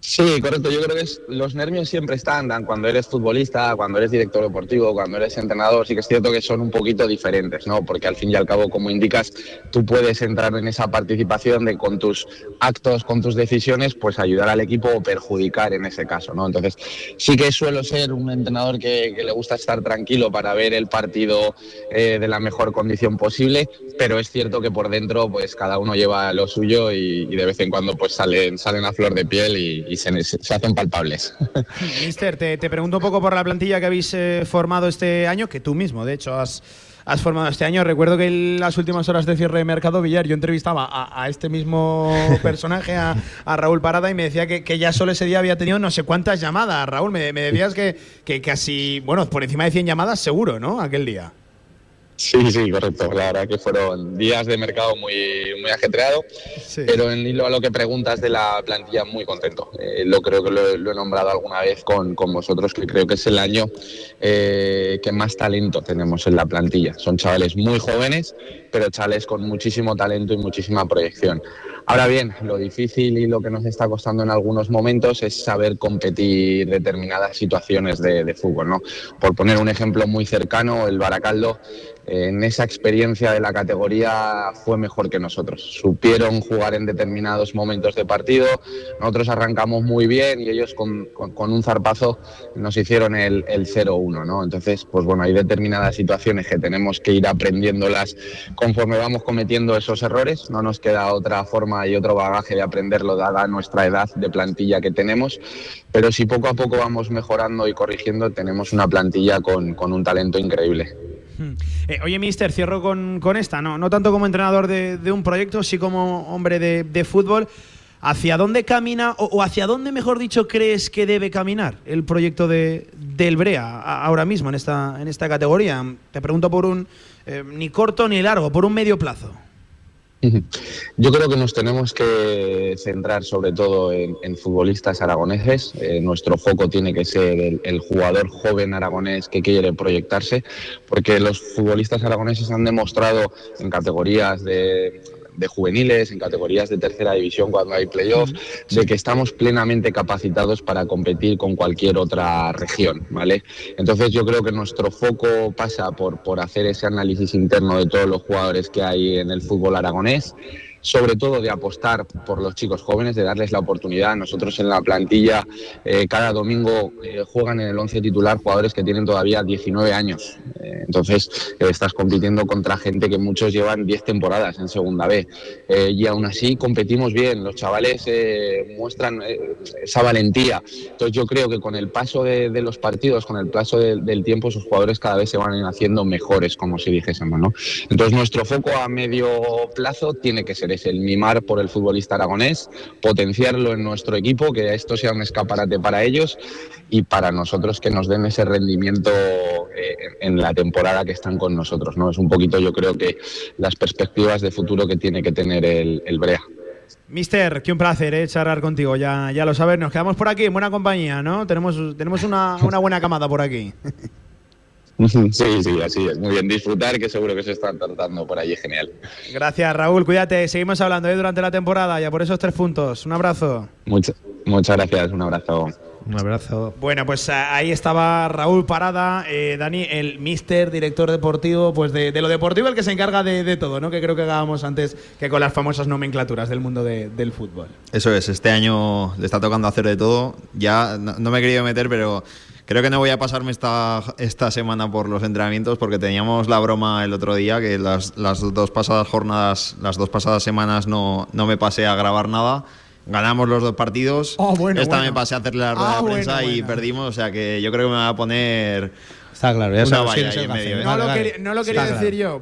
Sí, correcto. Yo creo que los nervios siempre están cuando eres futbolista, cuando eres director deportivo, cuando eres entrenador. Sí que es cierto que son un poquito diferentes, ¿no? Porque al fin y al cabo, como indicas, tú puedes entrar en esa participación de con tus actos, con tus decisiones, pues ayudar al equipo o perjudicar en ese caso, ¿no? Entonces, sí que suelo ser un entrenador que, le gusta estar tranquilo para ver el partido eh, de la mejor condición posible, pero es cierto que por dentro, pues cada uno lleva lo suyo y, de vez en cuando, pues salen, salen a flor de piel y y se, hacen palpables. Mister, te, pregunto un poco por la plantilla que habéis eh, formado este año, que tú mismo, de hecho, has, has formado este año. Recuerdo que en las últimas horas de cierre de Mercado Villar yo entrevistaba a, este mismo personaje, a, Raúl Parada, y me decía que, ya solo ese día había tenido no sé cuántas llamadas. Raúl, me, decías que, que, casi, bueno, por encima de 100 llamadas seguro, ¿no? Aquel día. Sí, sí, correcto. La verdad que fueron días de mercado muy, muy ajetreado, pero en hilo a lo que preguntas de la plantilla, muy contento. Eh, lo creo que lo, he nombrado alguna vez con, con, vosotros, que creo que es el año eh, que más talento tenemos en la plantilla. Son chavales muy jóvenes, pero chavales con muchísimo talento y muchísima proyección. Ahora bien, lo difícil y lo que nos está costando en algunos momentos es saber competir determinadas situaciones de, de fútbol. ¿no? Por poner un ejemplo muy cercano, el Baracaldo en esa experiencia de la categoría fue mejor que nosotros. Supieron jugar en determinados momentos de partido, nosotros arrancamos muy bien y ellos con, un zarpazo nos hicieron el, el 0-1, ¿no? Entonces, pues bueno, hay determinadas situaciones que tenemos que ir aprendiéndolas conforme vamos cometiendo esos errores, no nos queda otra forma y otro bagaje de aprenderlo dada nuestra edad de plantilla que tenemos, pero si poco a poco vamos mejorando y corrigiendo, tenemos una plantilla con, con un talento increíble. Hmm. Eh, oye, Mister, cierro con, esta, no, no tanto como entrenador de, un proyecto, sí como hombre de, fútbol. ¿Hacia dónde camina o, hacia dónde, mejor dicho, crees que debe caminar el proyecto de, del Brea ahora mismo en esta, en esta categoría? Te pregunto por un eh, ni corto ni largo, por un medio plazo. Yo creo que nos tenemos que centrar sobre todo en, futbolistas aragoneses. Eh, nuestro foco tiene que ser el, jugador joven aragonés que quiere proyectarse, porque los futbolistas aragoneses han demostrado en categorías de de juveniles, en categorías de tercera división cuando hay playoffs, de que estamos plenamente capacitados para competir con cualquier otra región, ¿vale? Entonces yo creo que nuestro foco pasa por, por hacer ese análisis interno de todos los jugadores que hay en el fútbol aragonés sobre todo de apostar por los chicos jóvenes, de darles la oportunidad. Nosotros en la plantilla eh, cada domingo eh, juegan en el 11 titular jugadores que tienen todavía 19 años. Eh, entonces estás compitiendo contra gente que muchos llevan 10 temporadas en Segunda B. y aún así competimos bien, los chavales muestran esa valentía. Entonces yo creo que con el paso de, los partidos, con el paso del tiempo, sus jugadores cada vez se van haciendo mejores, como si dijésemos. ¿no? Entonces nuestro foco a medio plazo tiene que ser es el mimar por el futbolista aragonés, potenciarlo en nuestro equipo, que esto sea un escaparate para ellos y para nosotros que nos den ese rendimiento eh, en la temporada que están con nosotros. ¿no? Es un poquito yo creo que las perspectivas de futuro que tiene que tener el, Brea. Mister, qué un placer eh, charlar contigo, ya, ya lo sabes, nos quedamos por aquí en buena compañía, ¿no? Tenemos, tenemos una, una buena camada por aquí. Sí, sí, así es. Muy bien, disfrutar, que seguro que se están tratando por allí, genial. Gracias, Raúl. Cuídate, seguimos hablando ¿eh? durante la temporada, ya por esos tres puntos. Un abrazo. muchas gracias, un abrazo. Un abrazo. Bueno, pues ahí estaba Raúl Parada, eh, Dani, el mister, director deportivo, pues de, lo deportivo, el que se encarga de, todo, ¿no? Que creo que hablábamos antes que con las famosas nomenclaturas del mundo del fútbol. Eso es, este año le está tocando hacer de todo. Ya no me he querido meter, pero Creo que no voy a pasarme esta, esta semana por los entrenamientos porque teníamos la broma el otro día que las, las dos pasadas jornadas, las dos pasadas semanas no, no me pasé a grabar nada. Ganamos los dos partidos. Oh, Esta me pasé a hacer la rueda ah, de prensa y perdimos. O sea que yo creo que me va a poner Está claro, ya sabes No, lo quería, decir yo.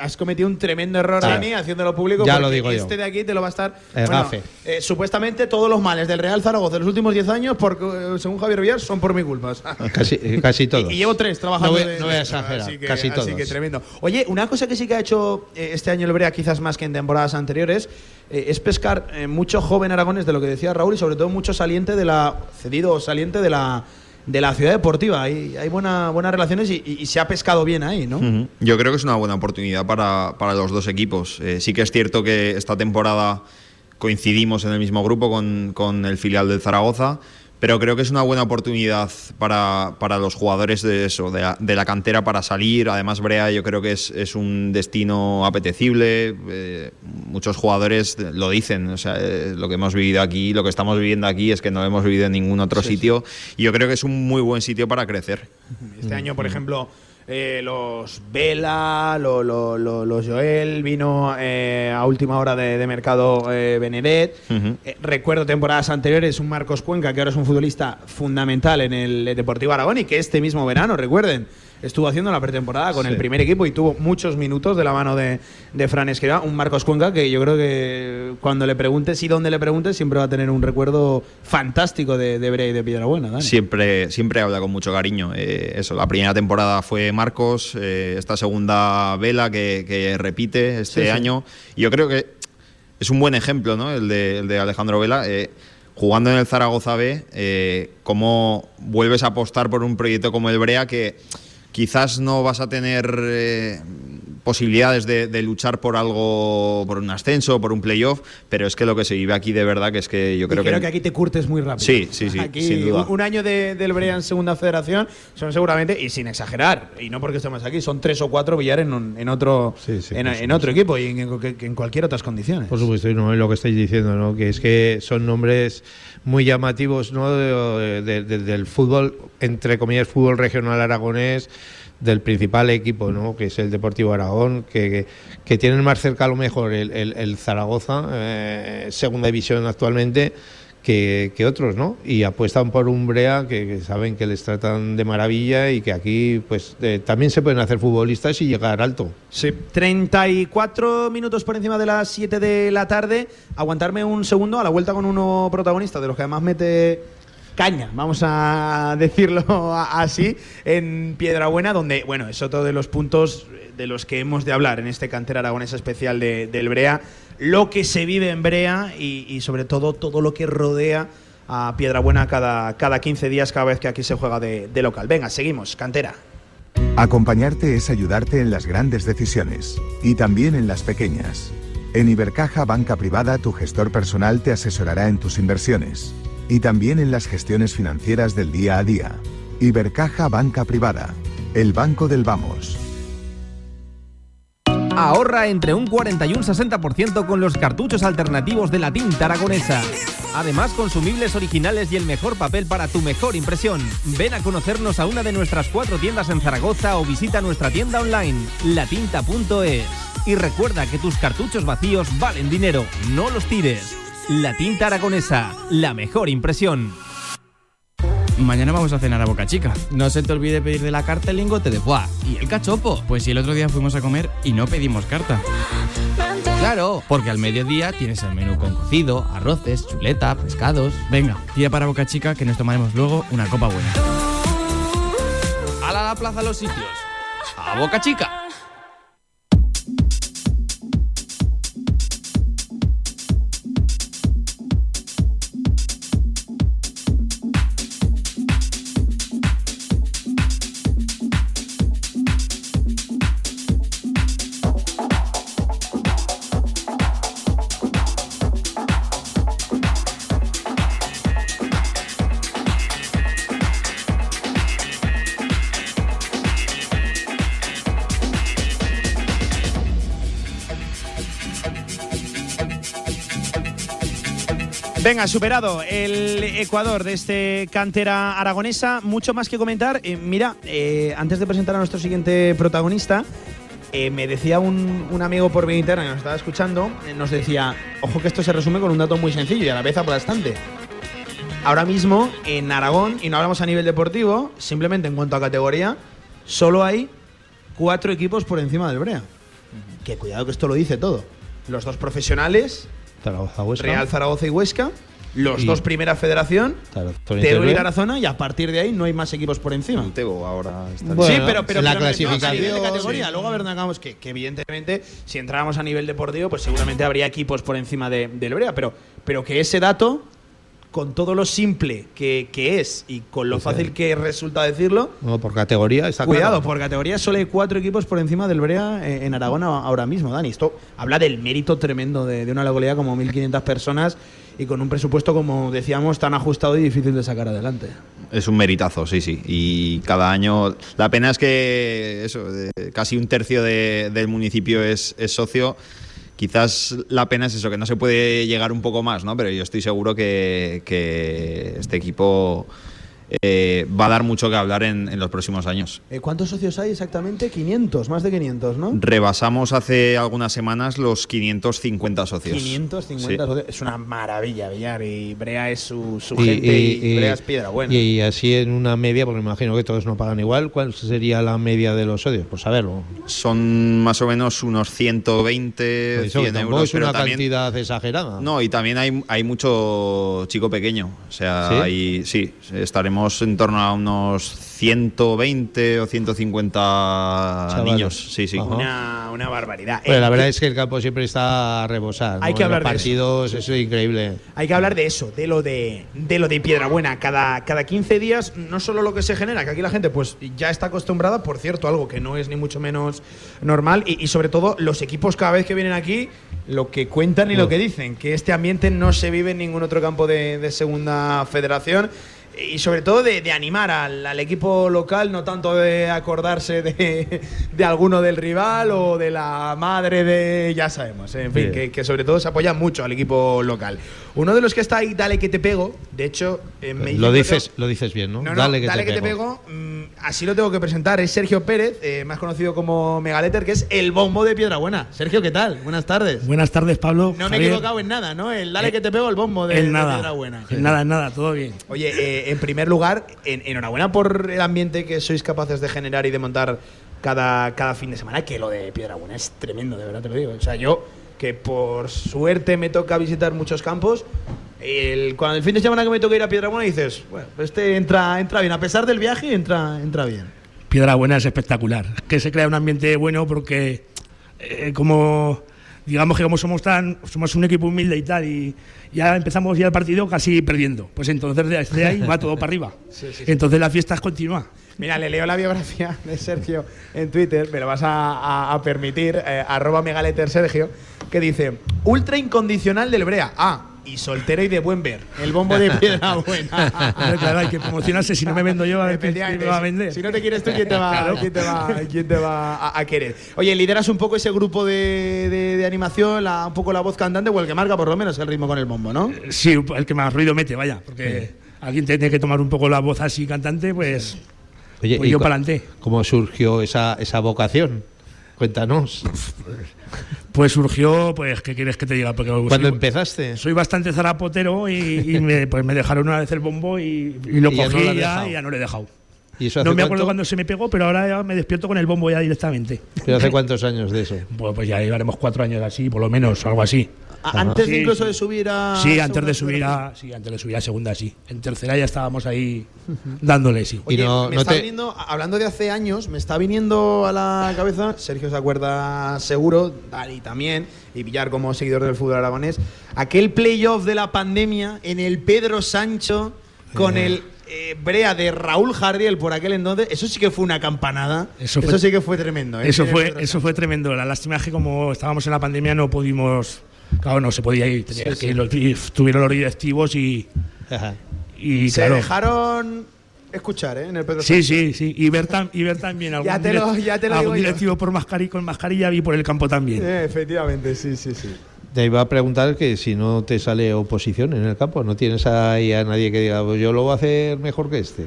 Has cometido un tremendo error, Dani, haciéndolo público. Ya lo digo este de aquí te lo va a estar. El gafe. Eh, supuestamente todos los males del Real Zaragoza de los últimos 10 años, porque, eh, según Javier Villar, son por mi culpa. casi, eh, casi todos. Y, llevo tres trabajando. No voy, a exagerar. casi todos. Así que tremendo. Oye, una cosa que sí que ha hecho este año el Brea, quizás más que en temporadas anteriores, es pescar mucho joven aragones de lo que decía Raúl y sobre todo mucho saliente de la. cedido o saliente de la de la ciudad deportiva. Hay, hay buena, buenas relaciones y, se ha pescado bien ahí, ¿no? Yo creo que es una buena oportunidad para, los dos equipos. Eh, sí que es cierto que esta temporada coincidimos en el mismo grupo con, con el filial del Zaragoza pero creo que es una buena oportunidad para, para los jugadores de eso, de la, cantera para salir. Además, Brea yo creo que es, es un destino apetecible. Eh, muchos jugadores lo dicen. O sea, eh, lo que hemos vivido aquí, lo que estamos viviendo aquí es que no hemos vivido en ningún otro sitio. Y yo creo que es un muy buen sitio para crecer. Este año, por ejemplo eh, los Vela, los Joel, vino eh, a última hora de, mercado eh, Benedet. recuerdo temporadas anteriores un Marcos Cuenca, que ahora es un futbolista fundamental en el Deportivo Aragón y que este mismo verano, recuerden, estuvo haciendo la pretemporada con el primer equipo y tuvo muchos minutos de la mano de, de Fran Esquera, un Marcos Cuenca que yo creo que cuando le preguntes y dónde le preguntes siempre va a tener un recuerdo fantástico de, de Brea y de Piedrabuena. Siempre, siempre habla con mucho cariño. Eh, eso, la primera temporada fue Marcos, eh, esta segunda vela que, repite este año. Yo creo que es un buen ejemplo, ¿no? El de, Alejandro Vela. Eh, jugando en el Zaragoza B, cómo vuelves a apostar por un proyecto como el Brea que quizás no vas a tener eh, posibilidades de, luchar por algo, por un ascenso, por un playoff, pero es que lo que se vive aquí de verdad que es que yo creo, creo que, aquí te curtes muy rápido. Sí, sí, sí. Aquí Un, año del Brea en segunda federación son seguramente, y sin exagerar, y no porque estemos aquí, son tres o cuatro billar en, otro, en, otro equipo y en, cualquier otras condiciones. Por supuesto, y no es lo que estáis diciendo, ¿no? que es que son nombres muy llamativos ¿no? del fútbol, entre comillas, fútbol regional aragonés, del principal equipo, ¿no? que es el Deportivo Aragón, que, que, tienen más cerca a lo mejor el, Zaragoza, eh, segunda división actualmente, que, que otros, ¿no? Y apuestan por un Brea que, que saben que les tratan de maravilla y que aquí pues eh, también se pueden hacer futbolistas y llegar alto. Sí. 34 minutos por encima de las 7 de la tarde. Aguantarme un segundo a la vuelta con uno protagonista, de los que además mete vamos a decirlo así, en Piedrabuena, donde, bueno, es otro de los puntos de los que hemos de hablar en este cantera aragonesa especial de- del Brea, lo que se vive en Brea y, sobre todo todo lo que rodea a Piedrabuena cada, cada 15 días, cada vez que aquí se juega de local. Venga, seguimos, cantera. Acompañarte es ayudarte en las grandes decisiones y también en las pequeñas. En Ibercaja Banca Privada tu gestor personal te asesorará en tus inversiones y también en las gestiones financieras del día a día. Ibercaja Banca Privada, el banco del vamos. Ahorra entre un 40 y un 60% con los cartuchos alternativos de la tinta aragonesa. Además, consumibles originales y el mejor papel para tu mejor impresión. Ven a conocernos a una de nuestras cuatro tiendas en Zaragoza o visita nuestra tienda online, latinta.es. Y recuerda que tus cartuchos vacíos valen dinero, no los tires. La tinta aragonesa, la mejor impresión. Mañana vamos a cenar a Boca Chica. No se te olvide pedir de la carta el lingote de foie. ¿Y el cachopo? Pues si el otro día fuimos a comer y no pedimos carta. Claro, porque al mediodía tienes el menú con cocido, arroces, chuleta, pescados. Venga, tira para Boca Chica que nos tomaremos luego una copa buena. ¡Hala a la plaza los sitios! ¡A Boca Chica! Venga, superado el Ecuador de este cantera aragonesa. Mucho más que comentar. Eh, mira, eh, antes de presentar a nuestro siguiente protagonista, eh, me decía un, un amigo por vía interna que nos estaba escuchando, nos decía, ojo que esto se resume con un dato muy sencillo y a la vez aplastante. Ahora mismo en Aragón, y no hablamos a nivel deportivo, simplemente en cuanto a categoría, solo hay cuatro equipos por encima del Brea. Que cuidado que esto lo dice todo. Los dos profesionales, Zaragoza, Huesca. Real Zaragoza y Huesca, los Y- dos primera federación, Tarazona y Teruel y Teruel. Tarazona, y a partir de ahí no hay más equipos por encima. Tebo ahora está Bueno, sí, pero, pero la pero no, a clasificación, nivel de categoría. sí. Luego a ver acabamos. Que, que evidentemente, si entráramos a nivel deportivo, pues seguramente habría equipos por encima de, del Brea. Pero, pero que ese dato, con todo lo simple que, que es y con lo Sí, sí. fácil que resulta decirlo, No, por categoría está Cuidado, claro. por categoría solo hay cuatro equipos por encima del Brea eh, en Aragón ahora mismo, Dani. Esto habla del mérito tremendo de, de una localidad como 1.500 personas y con un presupuesto, como decíamos, tan ajustado y difícil de sacar adelante. Es un meritazo, sí, sí. Y cada año. La pena es que eso, de- casi un tercio de- del municipio es, es socio. Quizás la pena es eso, que no se puede llegar un poco más, ¿no? Pero yo estoy seguro que, que este equipo eh, va a dar mucho que hablar en, en los próximos años. Eh, ¿Cuántos socios hay exactamente? 500, más de 500, ¿no? Rebasamos hace algunas semanas los 550 socios. 550 Sí. socios. Es una maravilla, Villar. Y Brea es su, su Y- gente y- y, y- Brea es piedra buena. Y, así en una media, porque me imagino que todos no pagan igual, ¿cuál sería la media de los socios? Pues saberlo. Son más o menos unos 120, Eso, que 100 tampoco euros. es una pero también- cantidad exagerada. No, y también hay, hay mucho chico pequeño. O sea, ¿Sí? hay- sí, estaremos en torno a unos 120 o 150 Chavales. niños. Sí, sí. Una, una barbaridad. Pero Eh, la verdad es que el campo siempre está a rebosar. Hay ¿no? que En los hablar de eso. partidos, eso. es increíble. Hay que hablar de eso, de lo de, de lo de Piedrabuena. Cada, cada 15 días, no solo lo que se genera, que aquí la gente pues ya está acostumbrada, por cierto, algo que no es ni mucho menos normal, y, y sobre todo los equipos cada vez que vienen aquí, lo que cuentan y lo No. que dicen, que este ambiente no se vive en ningún otro campo de, de segunda federación. Y sobre todo de, animar al, equipo local, no tanto de acordarse de, de, alguno del rival o de la madre de, ya sabemos, en fin, que, sobre todo se apoya mucho al equipo local. Uno de los que está ahí, dale que te pego, de hecho, eh, me lo dices, lo dices bien, ¿no? dale que, te, pego. Mm, así lo tengo que presentar, es Sergio Pérez, eh, más conocido como Megaleter, que es el bombo de Piedra Buena. Sergio, ¿qué tal? Buenas tardes. Buenas tardes, Pablo. No me he equivocado en nada, ¿no? El dale eh, que te pego, el bombo de, Piedra Buena. En nada, en nada, todo bien. Oye, en primer lugar, enhorabuena por el ambiente que sois capaces de generar y de montar cada, cada fin de semana, que lo de Piedra Buena es tremendo, de verdad te lo digo. O sea, yo que por suerte me toca visitar muchos campos, el, cuando el fin de semana que me toca ir a Piedra Buena dices, bueno, este entra, entra bien, a pesar del viaje entra, entra bien. Piedra Buena es espectacular, que se crea un ambiente bueno porque eh, como digamos que como somos tan somos un equipo humilde y tal y ya empezamos ya el partido casi perdiendo. Pues entonces desde ahí va todo para arriba. Entonces la fiesta es continua. Mira, le leo la biografía de Sergio en Twitter, me lo vas a, permitir, eh, arroba megaleter Sergio, que dice, ultra incondicional del Brea. Ah, y soltero y de buen ver. El bombo de piedra buena. claro, hay que promocionarse. Si no me vendo yo, a ver quién me va a vender. Si no te quieres tú, ¿quién te va, ¿quién te va, quién te va a, querer? Oye, lideras un poco ese grupo de, de, animación, la, un poco la voz cantante, o el que marca por lo menos el ritmo con el bombo, ¿no? Sí, el que más ruido mete, vaya. Porque alguien tiene que tomar un poco la voz así cantante, pues. Oye, pues yo para adelante. ¿Cómo surgió esa, esa vocación? Cuéntanos. Pues surgió, pues, ¿qué quieres que te diga? Porque ¿Cuándo empezaste? Soy bastante zarapotero y, me, pues me dejaron una vez el bombo y, lo cogí y ya, no lo he dejado. no me acuerdo cuándo se me pegó, pero ahora ya me despierto con el bombo ya directamente. ¿Pero hace cuántos años de eso? Pues, pues ya llevaremos cuatro años así, por lo menos, algo así. Antes incluso de subir a. Sí, antes de subir a. Sí, antes de subir a segunda, sí. En tercera ya estábamos ahí dándole, sí. y no, me está viniendo, hablando de hace años, me está viniendo a la cabeza, Sergio se acuerda seguro, Dani también, y Villar como seguidor del fútbol aragonés, aquel playoff de la pandemia en el Pedro Sancho con eh. el eh, Brea de Raúl Jardiel por aquel entonces, eso sí que fue una campanada. Eso, sí que fue tremendo. ¿eh? Eso, fue, eso fue tremendo. La lástima es que como estábamos en la pandemia no pudimos Claro, no se podía ir, tenía que ir, tuvieron los directivos y. y se dejaron escuchar, ¿eh? En el Pedro Sí, sí, sí. Y ver, y ver también algún, ya te lo, ya te algún directivo por mascarilla, con mascarilla vi por el campo también. efectivamente, sí, sí, sí. Te iba a preguntar que si no te sale oposición en el campo, ¿no tienes ahí a nadie que diga, pues yo lo voy a hacer mejor que este?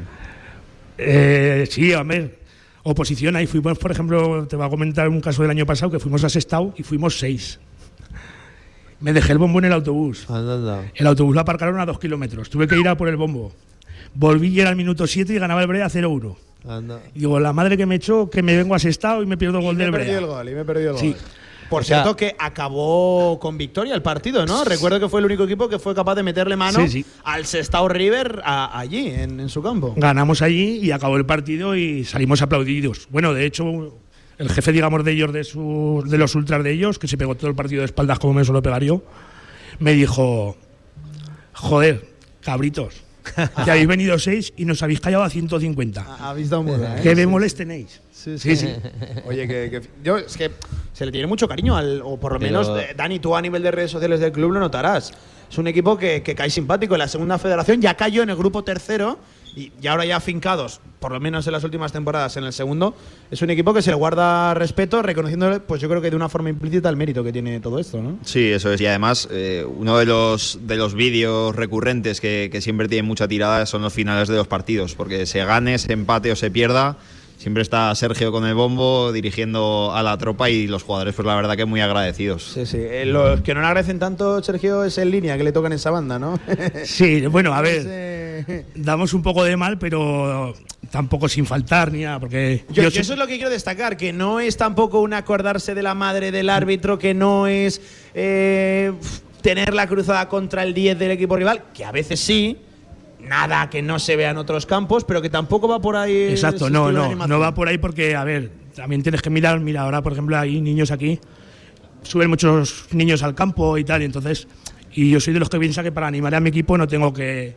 Eh, sí, a ver, oposición. Ahí fuimos, por ejemplo, te voy a comentar un caso del año pasado que fuimos a Sestao y fuimos seis. Me dejé el bombo en el autobús. El autobús lo aparcaron a dos kilómetros. Tuve que ir a por el bombo. Volví y era el minuto 7 y ganaba el Brea 0-1. Y digo, la madre que me echó, que me vengo a estado y me pierdo el gol del Brea. El gol, y me perdió el gol. Por cierto, que acabó con victoria el partido, ¿no? Recuerdo que fue el único equipo que fue capaz de meterle mano al Sestao River allí, en, en, su campo. Ganamos allí y acabó el partido y salimos aplaudidos. Bueno, de hecho, el jefe, digamos, de ellos, de, su, de los ultras de ellos, que se pegó todo el partido de espaldas como me suelo pegar yo, me dijo, joder, cabritos, que habéis venido seis y nos habéis callado a 150. Habéis dado ¿eh? Que bemoles tenéis. Sí, sí. Oye, que, yo es que se le tiene mucho cariño, al, o por lo menos, eh, Dani, tú a nivel de redes sociales del club lo notarás. Es un equipo que, que cae simpático. En la segunda federación ya cayó en el grupo tercero y, ahora ya fincados, por lo menos en las últimas temporadas, en el segundo, es un equipo que se le guarda respeto, reconociéndole, pues yo creo que de una forma implícita el mérito que tiene todo esto, ¿no? Sí, eso es. Y además, eh, uno de los, de los vídeos recurrentes que, que siempre tiene mucha tirada son los finales de los partidos, porque se gane, se empate o se pierda siempre está Sergio con el bombo dirigiendo a la tropa y los jugadores, pues la verdad que muy agradecidos. Sí, sí. Eh, los que no le agradecen tanto, Sergio, es en línea que le tocan esa banda, ¿no? sí, bueno, a ver, damos un poco de mal, pero tampoco sin faltar ni nada, porque... Yo, eso es lo que quiero destacar, que no es tampoco un acordarse de la madre del árbitro, que no es eh, tener la cruzada contra el 10 del equipo rival, que a veces sí, nada que no se vea en otros campos, pero que tampoco va por ahí. Exacto, no, no, no va por ahí porque, a ver, también tienes que mirar, mira, ahora por ejemplo hay niños aquí, suben muchos niños al campo y tal, y entonces, y yo soy de los que piensa que para animar a mi equipo no tengo que,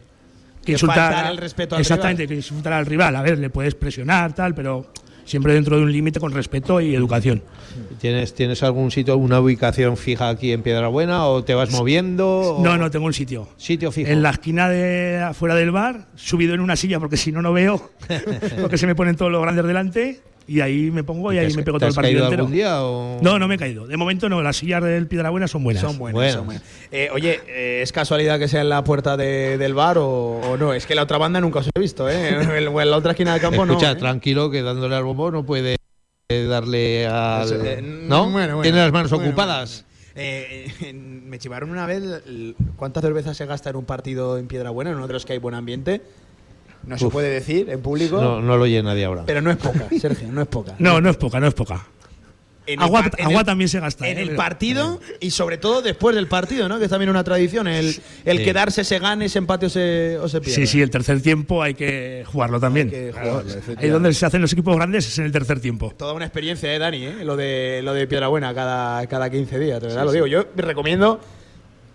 que insultar. el respeto al exactamente, que insultar al rival. A ver, le puedes presionar, tal, pero siempre dentro de un límite con respeto y educación. ¿Tienes, ¿Tienes algún sitio, una ubicación fija aquí en Piedrabuena o te vas moviendo? No, no, tengo un sitio. Sitio fijo. En la esquina de afuera del bar, subido en una silla porque si no, no veo, porque se me ponen todos los grandes delante y ahí me pongo y ahí me pego todo el partido caído entero. algún día o...? No, no me he caído. De momento no, las sillas del Piedrabuena son buenas. Son buenas. son buenas. Eh, oye, eh, ¿es casualidad que sea en la puerta de- del bar o, o no? Es que la otra banda nunca os he visto, ¿eh? En, la otra esquina del campo Escucha, no. ¿eh? tranquilo que dándole al bombo no puede darle al... Eso, eh, ¿No? bueno, bueno, Tiene las manos bueno, ocupadas. Eh, eh, me chivaron una vez cuántas cervezas se gasta en un partido en Piedrabuena, en uno de los que hay buen ambiente. No se puede decir en público, No, no lo oye nadie ahora. pero no es poca, Sergio, no es poca. No, no es poca, no es poca. En Agua- par- agua el- también se gasta, En ¿eh? el partido y sobre todo después del partido, ¿no? Que es también una tradición, el, el Sí. quedarse, se gane, se empate o se, o se pierda. Sí, sí, el tercer tiempo hay que jugarlo también. que Claro, jugarlo, ahí donde se hacen los equipos grandes es en el tercer tiempo. Toda una experiencia, ¿eh, Dani? ¿eh? Lo de, lo de Piedrabuena cada, cada 15 días, de verdad Sí, lo sí. digo. Yo recomiendo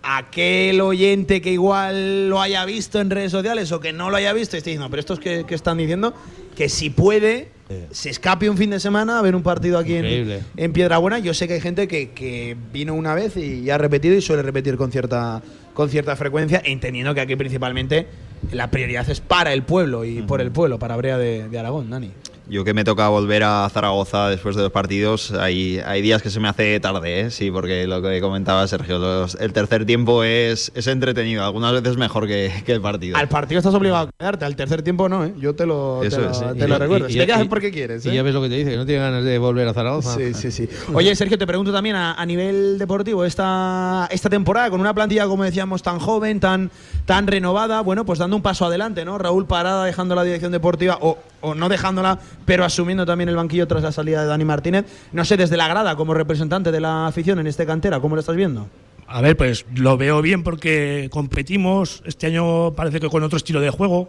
aquel oyente que igual lo haya visto en redes sociales o que no lo haya visto y esté diciendo, pero estos que, que están diciendo, que si puede, se escape un fin de semana a ver un partido aquí en, en Piedrabuena. Yo sé que hay gente que, que vino una vez y ha repetido y suele repetir con cierta, con cierta frecuencia, entendiendo que aquí principalmente la prioridad es para el pueblo y por el pueblo, para Brea de, de Aragón, Dani. Yo que me toca volver a Zaragoza después de los partidos, hay, hay días que se me hace tarde, ¿eh? sí, porque lo que comentaba Sergio, los- el tercer tiempo es, es entretenido, algunas veces mejor que, que el partido. Al partido estás obligado a quedarte, al tercer tiempo no, ¿eh? Yo te lo, te Eso lo, es, te lo y- recuerdo. y- Si te quedas porque quieres, Y ¿eh? ya ves lo que te dice, que no tiene ganas de volver a Zaragoza. Sí, sí, sí. Oye, Sergio, te pregunto también a, a nivel deportivo, esta, esta temporada, con una plantilla, como decíamos, tan joven, tan, tan renovada, bueno, pues dando un paso adelante, ¿no? Raúl Parada dejando la dirección deportiva, o, o no dejándola, pero asumiendo también el banquillo tras la salida de Dani Martínez. No sé, desde la grada, como representante de la afición en este cantera, ¿cómo lo estás viendo? A ver, pues lo veo bien porque competimos. Este año parece que con otro estilo de juego,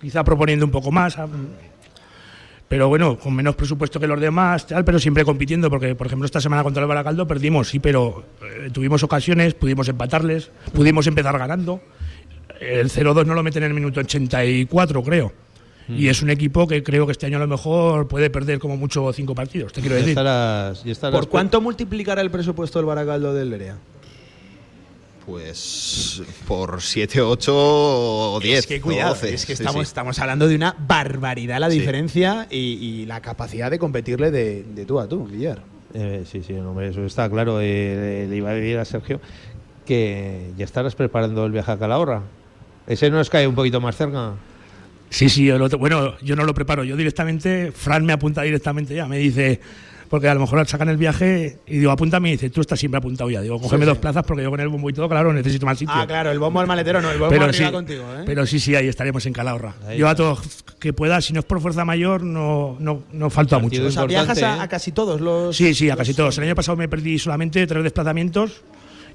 quizá proponiendo un poco más. Pero bueno, con menos presupuesto que los demás, tal, pero siempre compitiendo, porque por ejemplo esta semana contra el Baracaldo perdimos, sí, pero eh, tuvimos ocasiones, pudimos empatarles, pudimos empezar ganando. El 0-2 no lo meten en el minuto 84, creo. Mm. Y es un equipo que creo que este año a lo mejor puede perder como mucho cinco partidos, te quiero Ya decir. estarás, ya estarás ¿Por cuánto multiplicará el presupuesto del Baracaldo del Berea? Pues por 7, 8 o 10. Es que cuidado, o 12. es que estamos, sí. estamos hablando de una barbaridad la Sí. diferencia y, y la capacidad de competirle de, de tú a tú, Villar. Eh, sí, sí, no, hombre, eso está claro. Eh, le iba a decir a Sergio que ya estarás preparando el viaje a Calahorra. ¿Ese nos cae un poquito más cerca? Sí, sí, yo lo te- bueno, yo no lo preparo, yo directamente, Fran me apunta directamente ya, me dice, porque a lo mejor sacan el viaje y digo, apúntame y dice, tú estás siempre apuntado ya. Digo, cógeme Sí, dos sí. plazas porque yo con el bombo y todo, claro, necesito más sitio. Ah, claro, el bombo al maletero no, el bombo pero arriba sí, contigo, ¿eh? pero sí, sí, ahí estaremos en Calahorra. Ahí yo a todos que pueda, si no es por fuerza mayor, no, no, no falto a mucho. o sea, viajas a, ¿eh? a casi todos los. Sí, sí, a casi todos. El año pasado me perdí solamente tres desplazamientos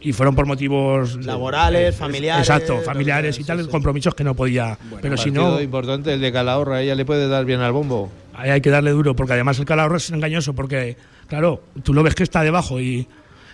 y fueron por motivos Laborales, eh, familiares, Exacto, familiares y tal, sí, sí. compromisos que no podía. pero si no, importante el de Calahorra, ella le puede dar bien al bombo. ahí hay que darle duro, porque además el Calahorra es engañoso, porque, claro, tú lo ves que está debajo y,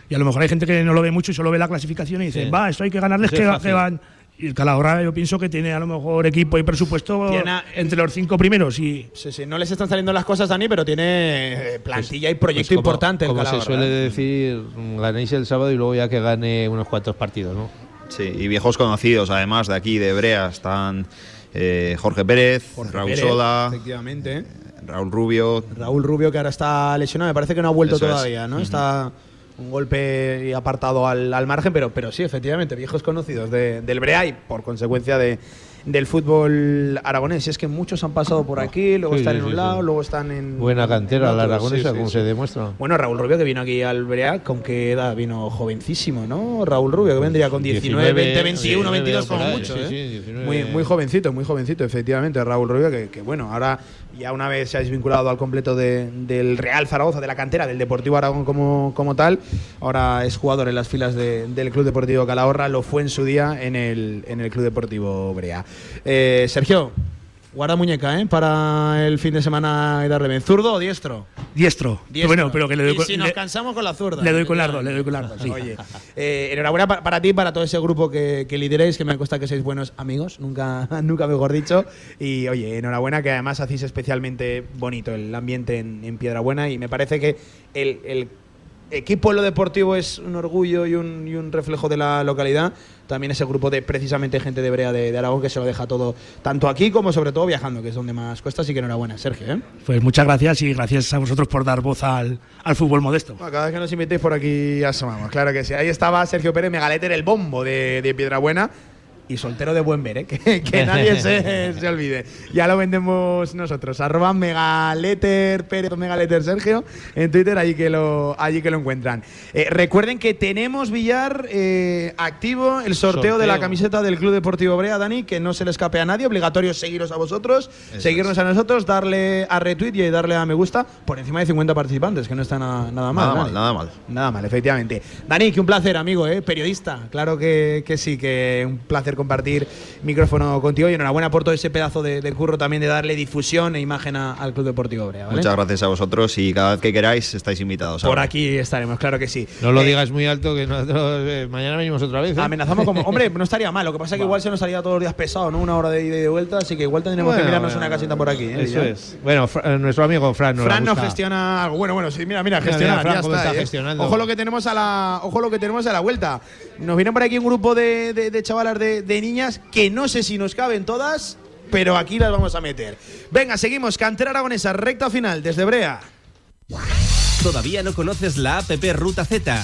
y a lo mejor hay gente que no lo ve mucho y solo ve la clasificación y dice, Sí. va, esto hay que ganarles que van. Y el Calahorra yo pienso que tiene a lo mejor equipo y presupuesto Tiene- entre los cinco primeros y Sí, sí, no les están saliendo las cosas, Dani, pero tiene eh, plantilla y proyecto Pues como- importante el Como se suele ¿eh? decir, ganéis el sábado y luego ya que gane unos cuantos partidos, ¿no? Sí, y viejos conocidos además de aquí, de Brea, están eh, Jorge Pérez, Jorge Raúl Pérez, Sola, Efectivamente. Raúl Rubio. Raúl Rubio, que ahora está lesionado, me parece que no ha vuelto Eso es. todavía, ¿no? Está un golpe apartado al, al margen, pero, pero sí, efectivamente, viejos conocidos de- del Brea y por consecuencia de, del fútbol aragonés. Y es que muchos han pasado por aquí, luego Sí, están sí, en un sí, lado, luego están en. Buena cantera en la aragonesa, como se demuestra. Bueno, Raúl Rubio que vino aquí al Brea, ¿con qué edad vino? Jovencísimo, ¿no? Raúl Rubio, que vendría con 19, 20, 21, 22 como mucho, sí, ¿eh? sí, 19. Muy, muy jovencito, muy jovencito, efectivamente, Raúl Rubio, que, que bueno, ahora ya una vez se ha desvinculado al completo de- del Real Zaragoza, de la cantera, del Deportivo Aragón como, como tal, ahora es jugador en las filas de- del Club Deportivo Calahorra, lo fue en su día en el, en el Club Deportivo Brea. Eh, Sergio, guarda muñeca, ¿eh? Para el fin de semana y darle bien. ¿Zurdo o diestro? Diestro. Bueno, pero que le doy y con, si nos cansamos con la zurda. Le doy con las dos, le doy con. Sí. Oye, eh, enhorabuena para, para ti y para todo ese grupo que, que lideréis, que me consta que sois buenos amigos, nunca, nunca mejor dicho. Y oye, enhorabuena que además hacéis especialmente bonito el ambiente en, en Piedrabuena y me parece que el, el equipo en lo deportivo es un orgullo y un, y un reflejo de la localidad. También ese grupo de precisamente gente de Brea de, de Aragón que se lo deja todo, tanto aquí como sobre todo viajando, que es donde más cuesta. Así que enhorabuena, Sergio. ¿eh? Pues muchas gracias y gracias a vosotros por dar voz al, al fútbol modesto. Bueno, cada vez que nos invitéis por aquí asomamos, claro que sí. Ahí estaba Sergio Pérez Megaleter, el bombo de, de Piedrabuena. Y soltero de buen ver, ¿eh? que, que nadie se, se olvide. Ya lo vendemos nosotros. Arroba Megaleter Pérez o Megaleter Sergio en Twitter, allí que lo, allí que lo encuentran. Eh, recuerden que tenemos Villar eh, activo el sorteo, de la camiseta del Club Deportivo Brea, Dani, que no se le escape a nadie. Obligatorio seguiros a vosotros, seguirnos a nosotros, darle a retweet y darle a me gusta por encima de 50 participantes, que no está nada, nada mal. Nada mal, nada mal. Nada mal, efectivamente. Dani, que un placer, amigo, ¿eh? periodista. Claro que, que sí, que un placer compartir micrófono contigo y enhorabuena por todo ese pedazo de, de curro también de darle difusión e imagen a- al Club Deportivo Brea. ¿vale? Muchas gracias a vosotros y cada vez que queráis estáis invitados. Por ahora. aquí estaremos, claro que sí. No lo Eh, digas muy alto que nosotros eh, mañana venimos otra vez. ¿eh? Amenazamos como. Hombre, no estaría mal. Lo que pasa es que igual se nos haría todos los días pesado, ¿no? Una hora de ida y de vuelta. Así que igual tendremos que mirarnos bueno, una casita por aquí. ¿eh? Eso Ya. es. Bueno, Fra- nuestro amigo Fran nos Fran nos gestiona algo. Bueno, bueno, sí, mira, mira, Mira, gestiona. mira, Fran ya está, está ¿eh? gestionando. Ojo lo que tenemos a la, ojo lo que tenemos a la vuelta. Nos viene por aquí un grupo de, de, de chavalas de, de niñas que no sé si nos caben todas, pero aquí las vamos a meter. Venga, seguimos. Cantera aragonesa, recta final desde Brea. ¿Todavía no conoces la app Ruta Z?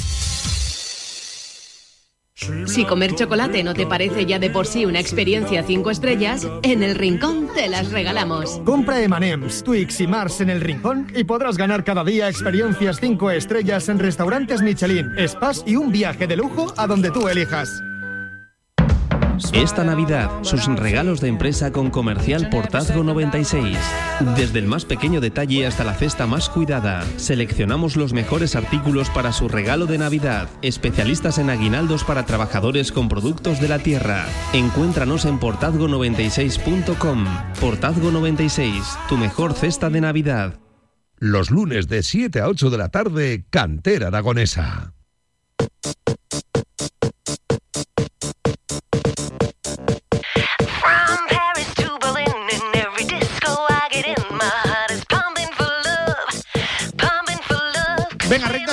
Si comer chocolate no te parece ya de por sí una experiencia 5 estrellas, en el Rincón te las regalamos. Compra M&M's, Twix y Mars en el Rincón y podrás ganar cada día experiencias 5 estrellas en restaurantes Michelin, spas y un viaje de lujo a donde tú elijas. Esta Navidad, sus regalos de empresa con Comercial Portazgo 96. Desde el más pequeño detalle hasta la cesta más cuidada, seleccionamos los mejores artículos para su regalo de Navidad. Especialistas en aguinaldos para trabajadores con productos de la tierra. Encuéntranos en portazgo96.com. Portazgo 96, tu mejor cesta de Navidad. Los lunes de 7 a 8 de la tarde, Cantera Aragonesa.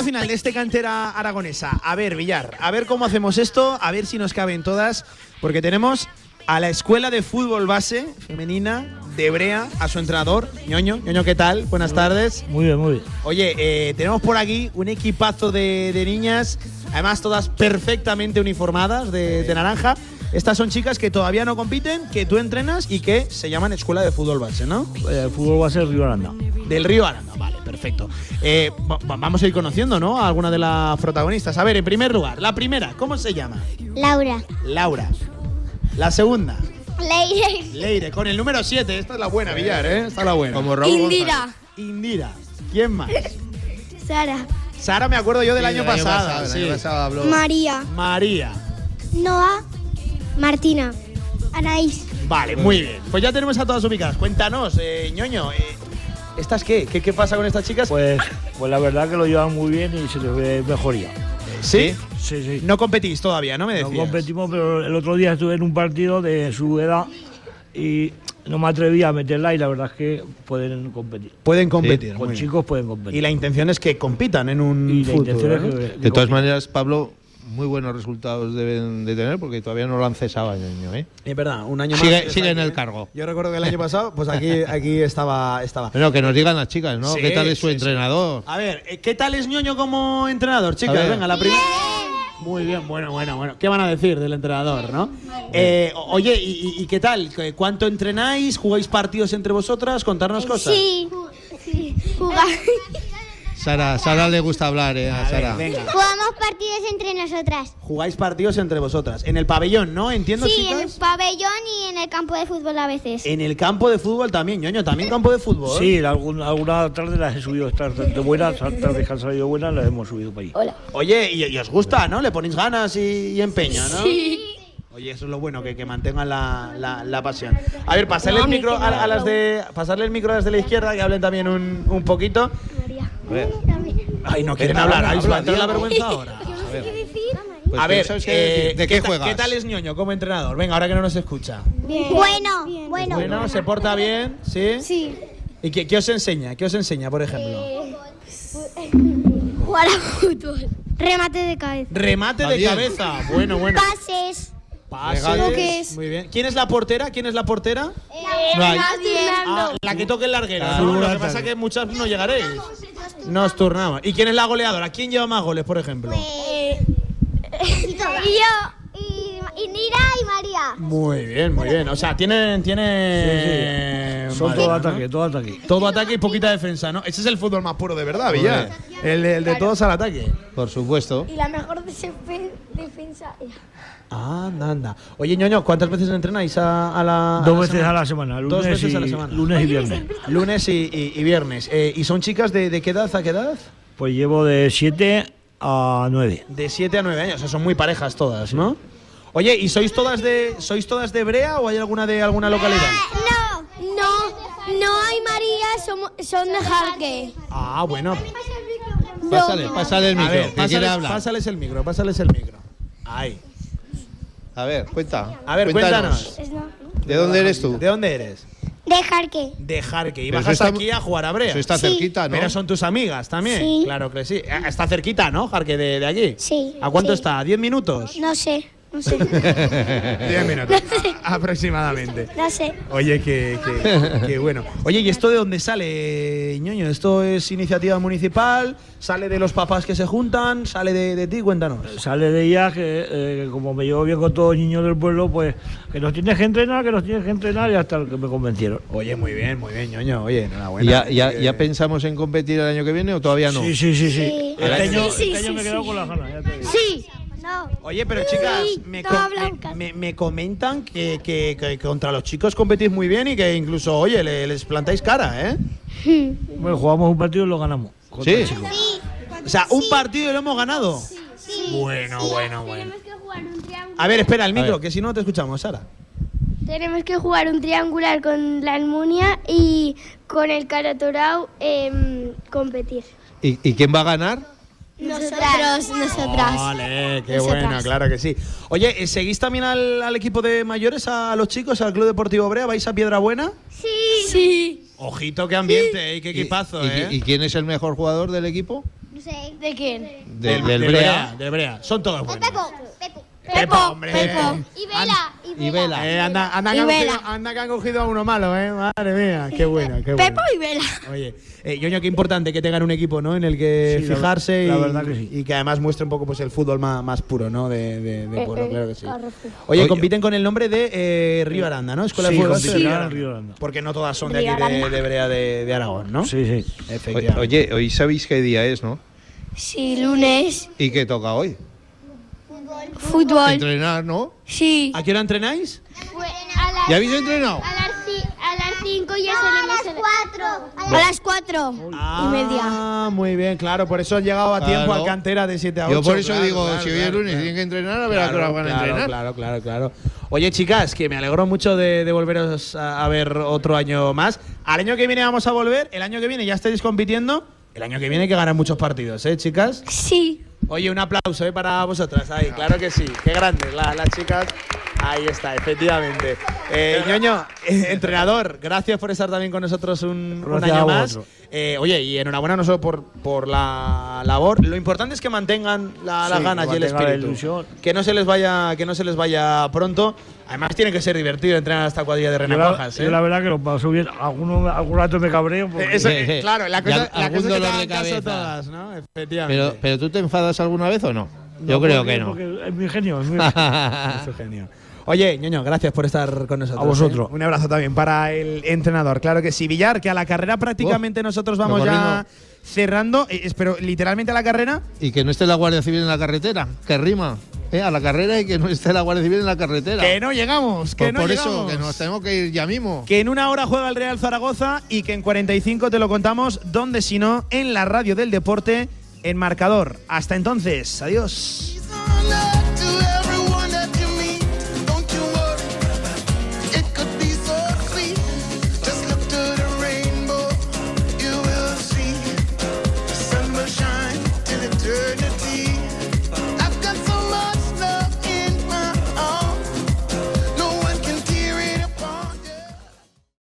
Final de este cantera aragonesa. A ver, Villar, a ver cómo hacemos esto, a ver si nos caben todas, porque tenemos a la escuela de fútbol base femenina de Brea, a su entrenador, ñoño. ñoño, ¿qué tal? Buenas tardes. Muy bien, muy bien. Oye, eh, tenemos por aquí un equipazo de, de niñas, además todas perfectamente uniformadas de, de naranja. Estas son chicas que todavía no compiten, que tú entrenas y que se llaman Escuela de Fútbol Base, ¿no? El fútbol a ser Río Aranda. Del Río Aranda, vale, perfecto. Eh, va- va- vamos a ir conociendo, ¿no? A alguna de las protagonistas. A ver, en primer lugar, la primera, ¿cómo se llama? Laura. Laura. La segunda, Leire. Leire, con el número 7. Esta es la buena, Villar, ¿eh? Esta es la buena. Como Indira. Indira. ¿Quién más? Sara. Sara, me acuerdo yo del Sí, año pasado. sí. año pasado habló. María. María. Noah. Martina. Anaís. Vale, muy bien. Pues ya tenemos a todas ubicadas. Cuéntanos, eh, ñoño, eh, ¿estas qué? qué? qué pasa con estas chicas? Pues, pues la verdad que lo llevan muy bien y se les ve mejoría. ¿Sí? Sí, sí. No competís todavía, ¿no me No decías? competimos, pero el otro día estuve en un partido de su edad y no me atreví a meterla y la verdad es que pueden competir. Pueden competir. Con muy bien. chicos pueden competir. Y la intención es que compitan en un Y la intención es ¿no? que- que De todas maneras, Pablo, muy buenos resultados deben de tener porque todavía no lo han cesado a ñoño, ¿eh? Es verdad, un año Sigue- más. que sigue en el ¿eh? cargo. Yo recuerdo que el año pasado, pues aquí, aquí estaba, estaba. Bueno, que nos digan las chicas, ¿no? Sí, ¿Qué tal es su sí, sí. entrenador? A ver, eh, ¿qué tal es ñoño como entrenador, chicas? Venga, la primera. Muy bien, bueno, bueno, bueno. ¿Qué van a decir del entrenador, no? Eh, oye, ¿y, qué tal? ¿Cu- ¿Cuánto entrenáis? ¿Jugáis partidos entre vosotras? Contarnos cosas. Sí. sí. Sara, Sara le gusta hablar, ¿eh? A Sara. venga. Jugamos partidos entre nosotras. Jugáis partidos entre vosotras. En el pabellón, ¿no? Entiendo, Sí, en el chicas. pabellón y en el campo de fútbol a veces. En el campo de fútbol también, ñoño, también campo de fútbol. Sí, alguna, alguna tarde las he subido, estas de buenas, tardes que han salido buenas, las hemos subido para allí. Hola. Oye, y, y os gusta, ¿no? Le ponéis ganas y, y empeño, ¿no? Sí. Oye, eso es lo bueno, que, que mantengan la, la- la pasión. A ver, pasarle el micro a, a las de pasarle el micro a las de la izquierda que hablen también un, un poquito. Ay, no quieren hablar. a entrar la vergüenza ahora. Pues a ver, qué eh. ¿De qué ta- juegas? ¿Qué tal es ñoño como entrenador? Venga, ahora que no nos escucha. Bueno, bueno. Bueno, ¿se porta bien? ¿Sí? Sí. ¿Y qué, qué os enseña? ¿Qué os enseña, por ejemplo? Jugar a fútbol. Remate de cabeza. Remate de cabeza. Bueno, bueno. Pases. Pases. ¿Lo que es? Muy bien. ¿Quién es la portera? ¿Quién es la portera? Nadie. Ah, la que toque en larguera. Claro. ¿no? Lo que pasa es que muchas no llegaréis. Nos turnamos. ¿Y quién es la goleadora? ¿Quién lleva más goles, por ejemplo? Eh, y yo. Y, y Nira y María. Muy bien, muy bien. O sea, tienen. tienen Son madera, todo ¿no? ataque, todo ataque. Todo ataque y poquita defensa, ¿no? Ese es el fútbol más puro de verdad, Villar. El, el de todos al ataque. Por supuesto. Y la mejor defensa. Anda, anda. Oye, ñoño, ¿cuántas veces entrenáis a, a la. Dos la veces semana? a la semana, lunes, Dos veces y, a la semana. lunes y viernes. Lunes y, y- y viernes. Eh, ¿Y son chicas de, de qué edad a qué edad? Pues llevo de 7 a 9. De 7 a 9 años. O sea, son muy parejas todas, ¿no? Oye, ¿y sois todas de sois todas de Brea o hay alguna de alguna localidad? No, no, no hay María, somos, son de Jarque. Ah, bueno. Pásale, pásale el A micro. ver, que quiere pásales, pásales el micro, pásales el micro. Ahí. A ver, cuenta. A ver, cuéntanos. ¿De dónde eres tú? ¿De dónde eres? De Jarque. De Jarque. Y Pero bajas eso está- aquí a jugar a Brea. Eso está Sí. cerquita, ¿no? Pero son tus amigas también. Sí. Claro que sí. Eh, Está cerquita, ¿no, Jarque, de, de aquí? Sí. ¿A cuánto sí. está? ¿10 minutos? No sé, no sé. 10 minutos. aproximadamente. No sé. Oye, que, que- que bueno. Oye, ¿y esto de dónde sale, ñoño? ¿Esto es iniciativa municipal? ¿Sale de los papás que se juntan? ¿Sale de, de ti? Cuéntanos. Sale de ella que, eh, como me llevo bien con todos los niños del pueblo, pues que nos tienes que entrenar, que nos tienes que entrenar y hasta que me convencieron. Oye, muy bien, muy bien, ñoño. Oye, ¿Y enhorabuena. ¿Ya, ya, Eh, ya pensamos en competir el año que viene o todavía no? Sí, sí, sí, sí. Sí. Este año, Sí, sí, este año sí, me he quedado sí. con las ganas, ya te digo. Sí. No. Oye, pero chicas, Sí, me, toda com- me- blanca. me- me comentan que, que- que contra los chicos competís muy bien y que incluso, oye, le- les plantáis cara, ¿eh? Bueno, jugamos un partido y lo ganamos. contra Sí. el chico. O sea, un partido y lo hemos ganado. Sí. Bueno, bueno, bueno. Tenemos que jugar un triángulo. A ver, espera, el micro, ver. que si no te escuchamos, Sara. Tenemos que jugar un triangular con la Almunia y con el Caratorao em, competir. ¿Y, y quién va a ganar? Nosotras. Nosotras. Vale, qué Nosotras. bueno, claro que sí. Oye, ¿eh, ¿seguís también al, al equipo de mayores, a los chicos, al Club Deportivo Brea? ¿Vais a Piedra Buena? Sí. Sí. Ojito, qué ambiente, ¿eh? qué equipazo, ¿Y, ¿eh? y- y quién es el mejor jugador del equipo? No sé. ¿De quién? Del, del del Brea. Del Brea. Son todos buenos. Pepo. Pepo. Pepo, hombre. Y Vela. Y Vela. Eh, anda, anda, que han cogido, anda que han cogido a uno malo, ¿eh? Madre mía, qué bueno, qué bueno. Pepo y Vela. Oye, eh, Yoño, qué importante que tengan un equipo, ¿no? En el que Sí, fijarse la y, verdad que sí. y que además muestre un poco pues el fútbol más, más puro, ¿no? De, de, de Eh, pueblo, eh, claro que sí. Oye, compiten con el nombre de eh, Río Aranda, ¿no? Escuela Sí, de fútbol de competirán Río en Aranda. Río Aranda. Porque no todas son de aquí, de, de Brea de, de Aragón, ¿no? Sí, sí. Efectivamente. oye, hoy sabéis qué día es, ¿no? Sí, lunes. ¿Y qué toca hoy? Fútbol. Entrenar, ¿no? Sí. ¿A qué hora entrenáis? a las, ¿Ya habéis entrenado? a las, ci- a las 5 ya salimos. A las 4. A las 4 y media. Ah, muy bien, claro. Por eso han llegado a tiempo Claro. a cantera de 7 a 8. Yo por eso claro, digo, claro, si hoy es lunes tienen que entrenar, a ver a qué hora Claro, van a claro, entrenar. Claro, claro, claro. Oye, chicas, que me alegro mucho de, de volveros a, a ver otro año más. Al año que viene vamos a volver. El año que viene ya estáis compitiendo. El año que viene hay que ganar muchos partidos, ¿eh, chicas? Sí. Oye, un aplauso ¿eh? para vosotras. Ahí, claro que sí. Qué grandes la- las chicas. Ahí está, efectivamente. Eh, ñoño, eh, entrenador, gracias por estar también con nosotros un, un año más. Eh, oye, y enhorabuena no solo por, por la labor. Lo importante es que mantengan la- las Sí, ganas que y el espíritu. ilusión. Que no se les vaya, que no se les vaya pronto. Además tiene que ser divertido entrenar a esta cuadrilla de Yo la, renacuajas. ¿eh? yo la verdad que lo paso bien. Algunos, algún rato me cabreo. porque- eso, eh, claro, la cosa, la cosa es que te dolor de caso cabeza. todas, ¿no? Efectivamente. Pero, pero tú te enfadas alguna vez o no? Yo No, creo porque- que no. porque es mi genio. Es mi Es un genio. Oye, ñoño, gracias por estar con nosotros. A vosotros. ¿eh? Un abrazo también para el entrenador. Claro que sí. Villar, que a la carrera prácticamente nosotros vamos ya cerrando. eh, Pero literalmente a la carrera. Y que no esté la Guardia Civil en la carretera, que rima. ¿eh? A la carrera y que no esté la Guardia Civil en la carretera. Que no llegamos, que Pues no por llegamos. eso, que nos tenemos que ir ya mismo. Que en una hora juega el Real Zaragoza y que en 45 te lo contamos, donde si no, en la radio del deporte, en marcador. Hasta entonces, adiós.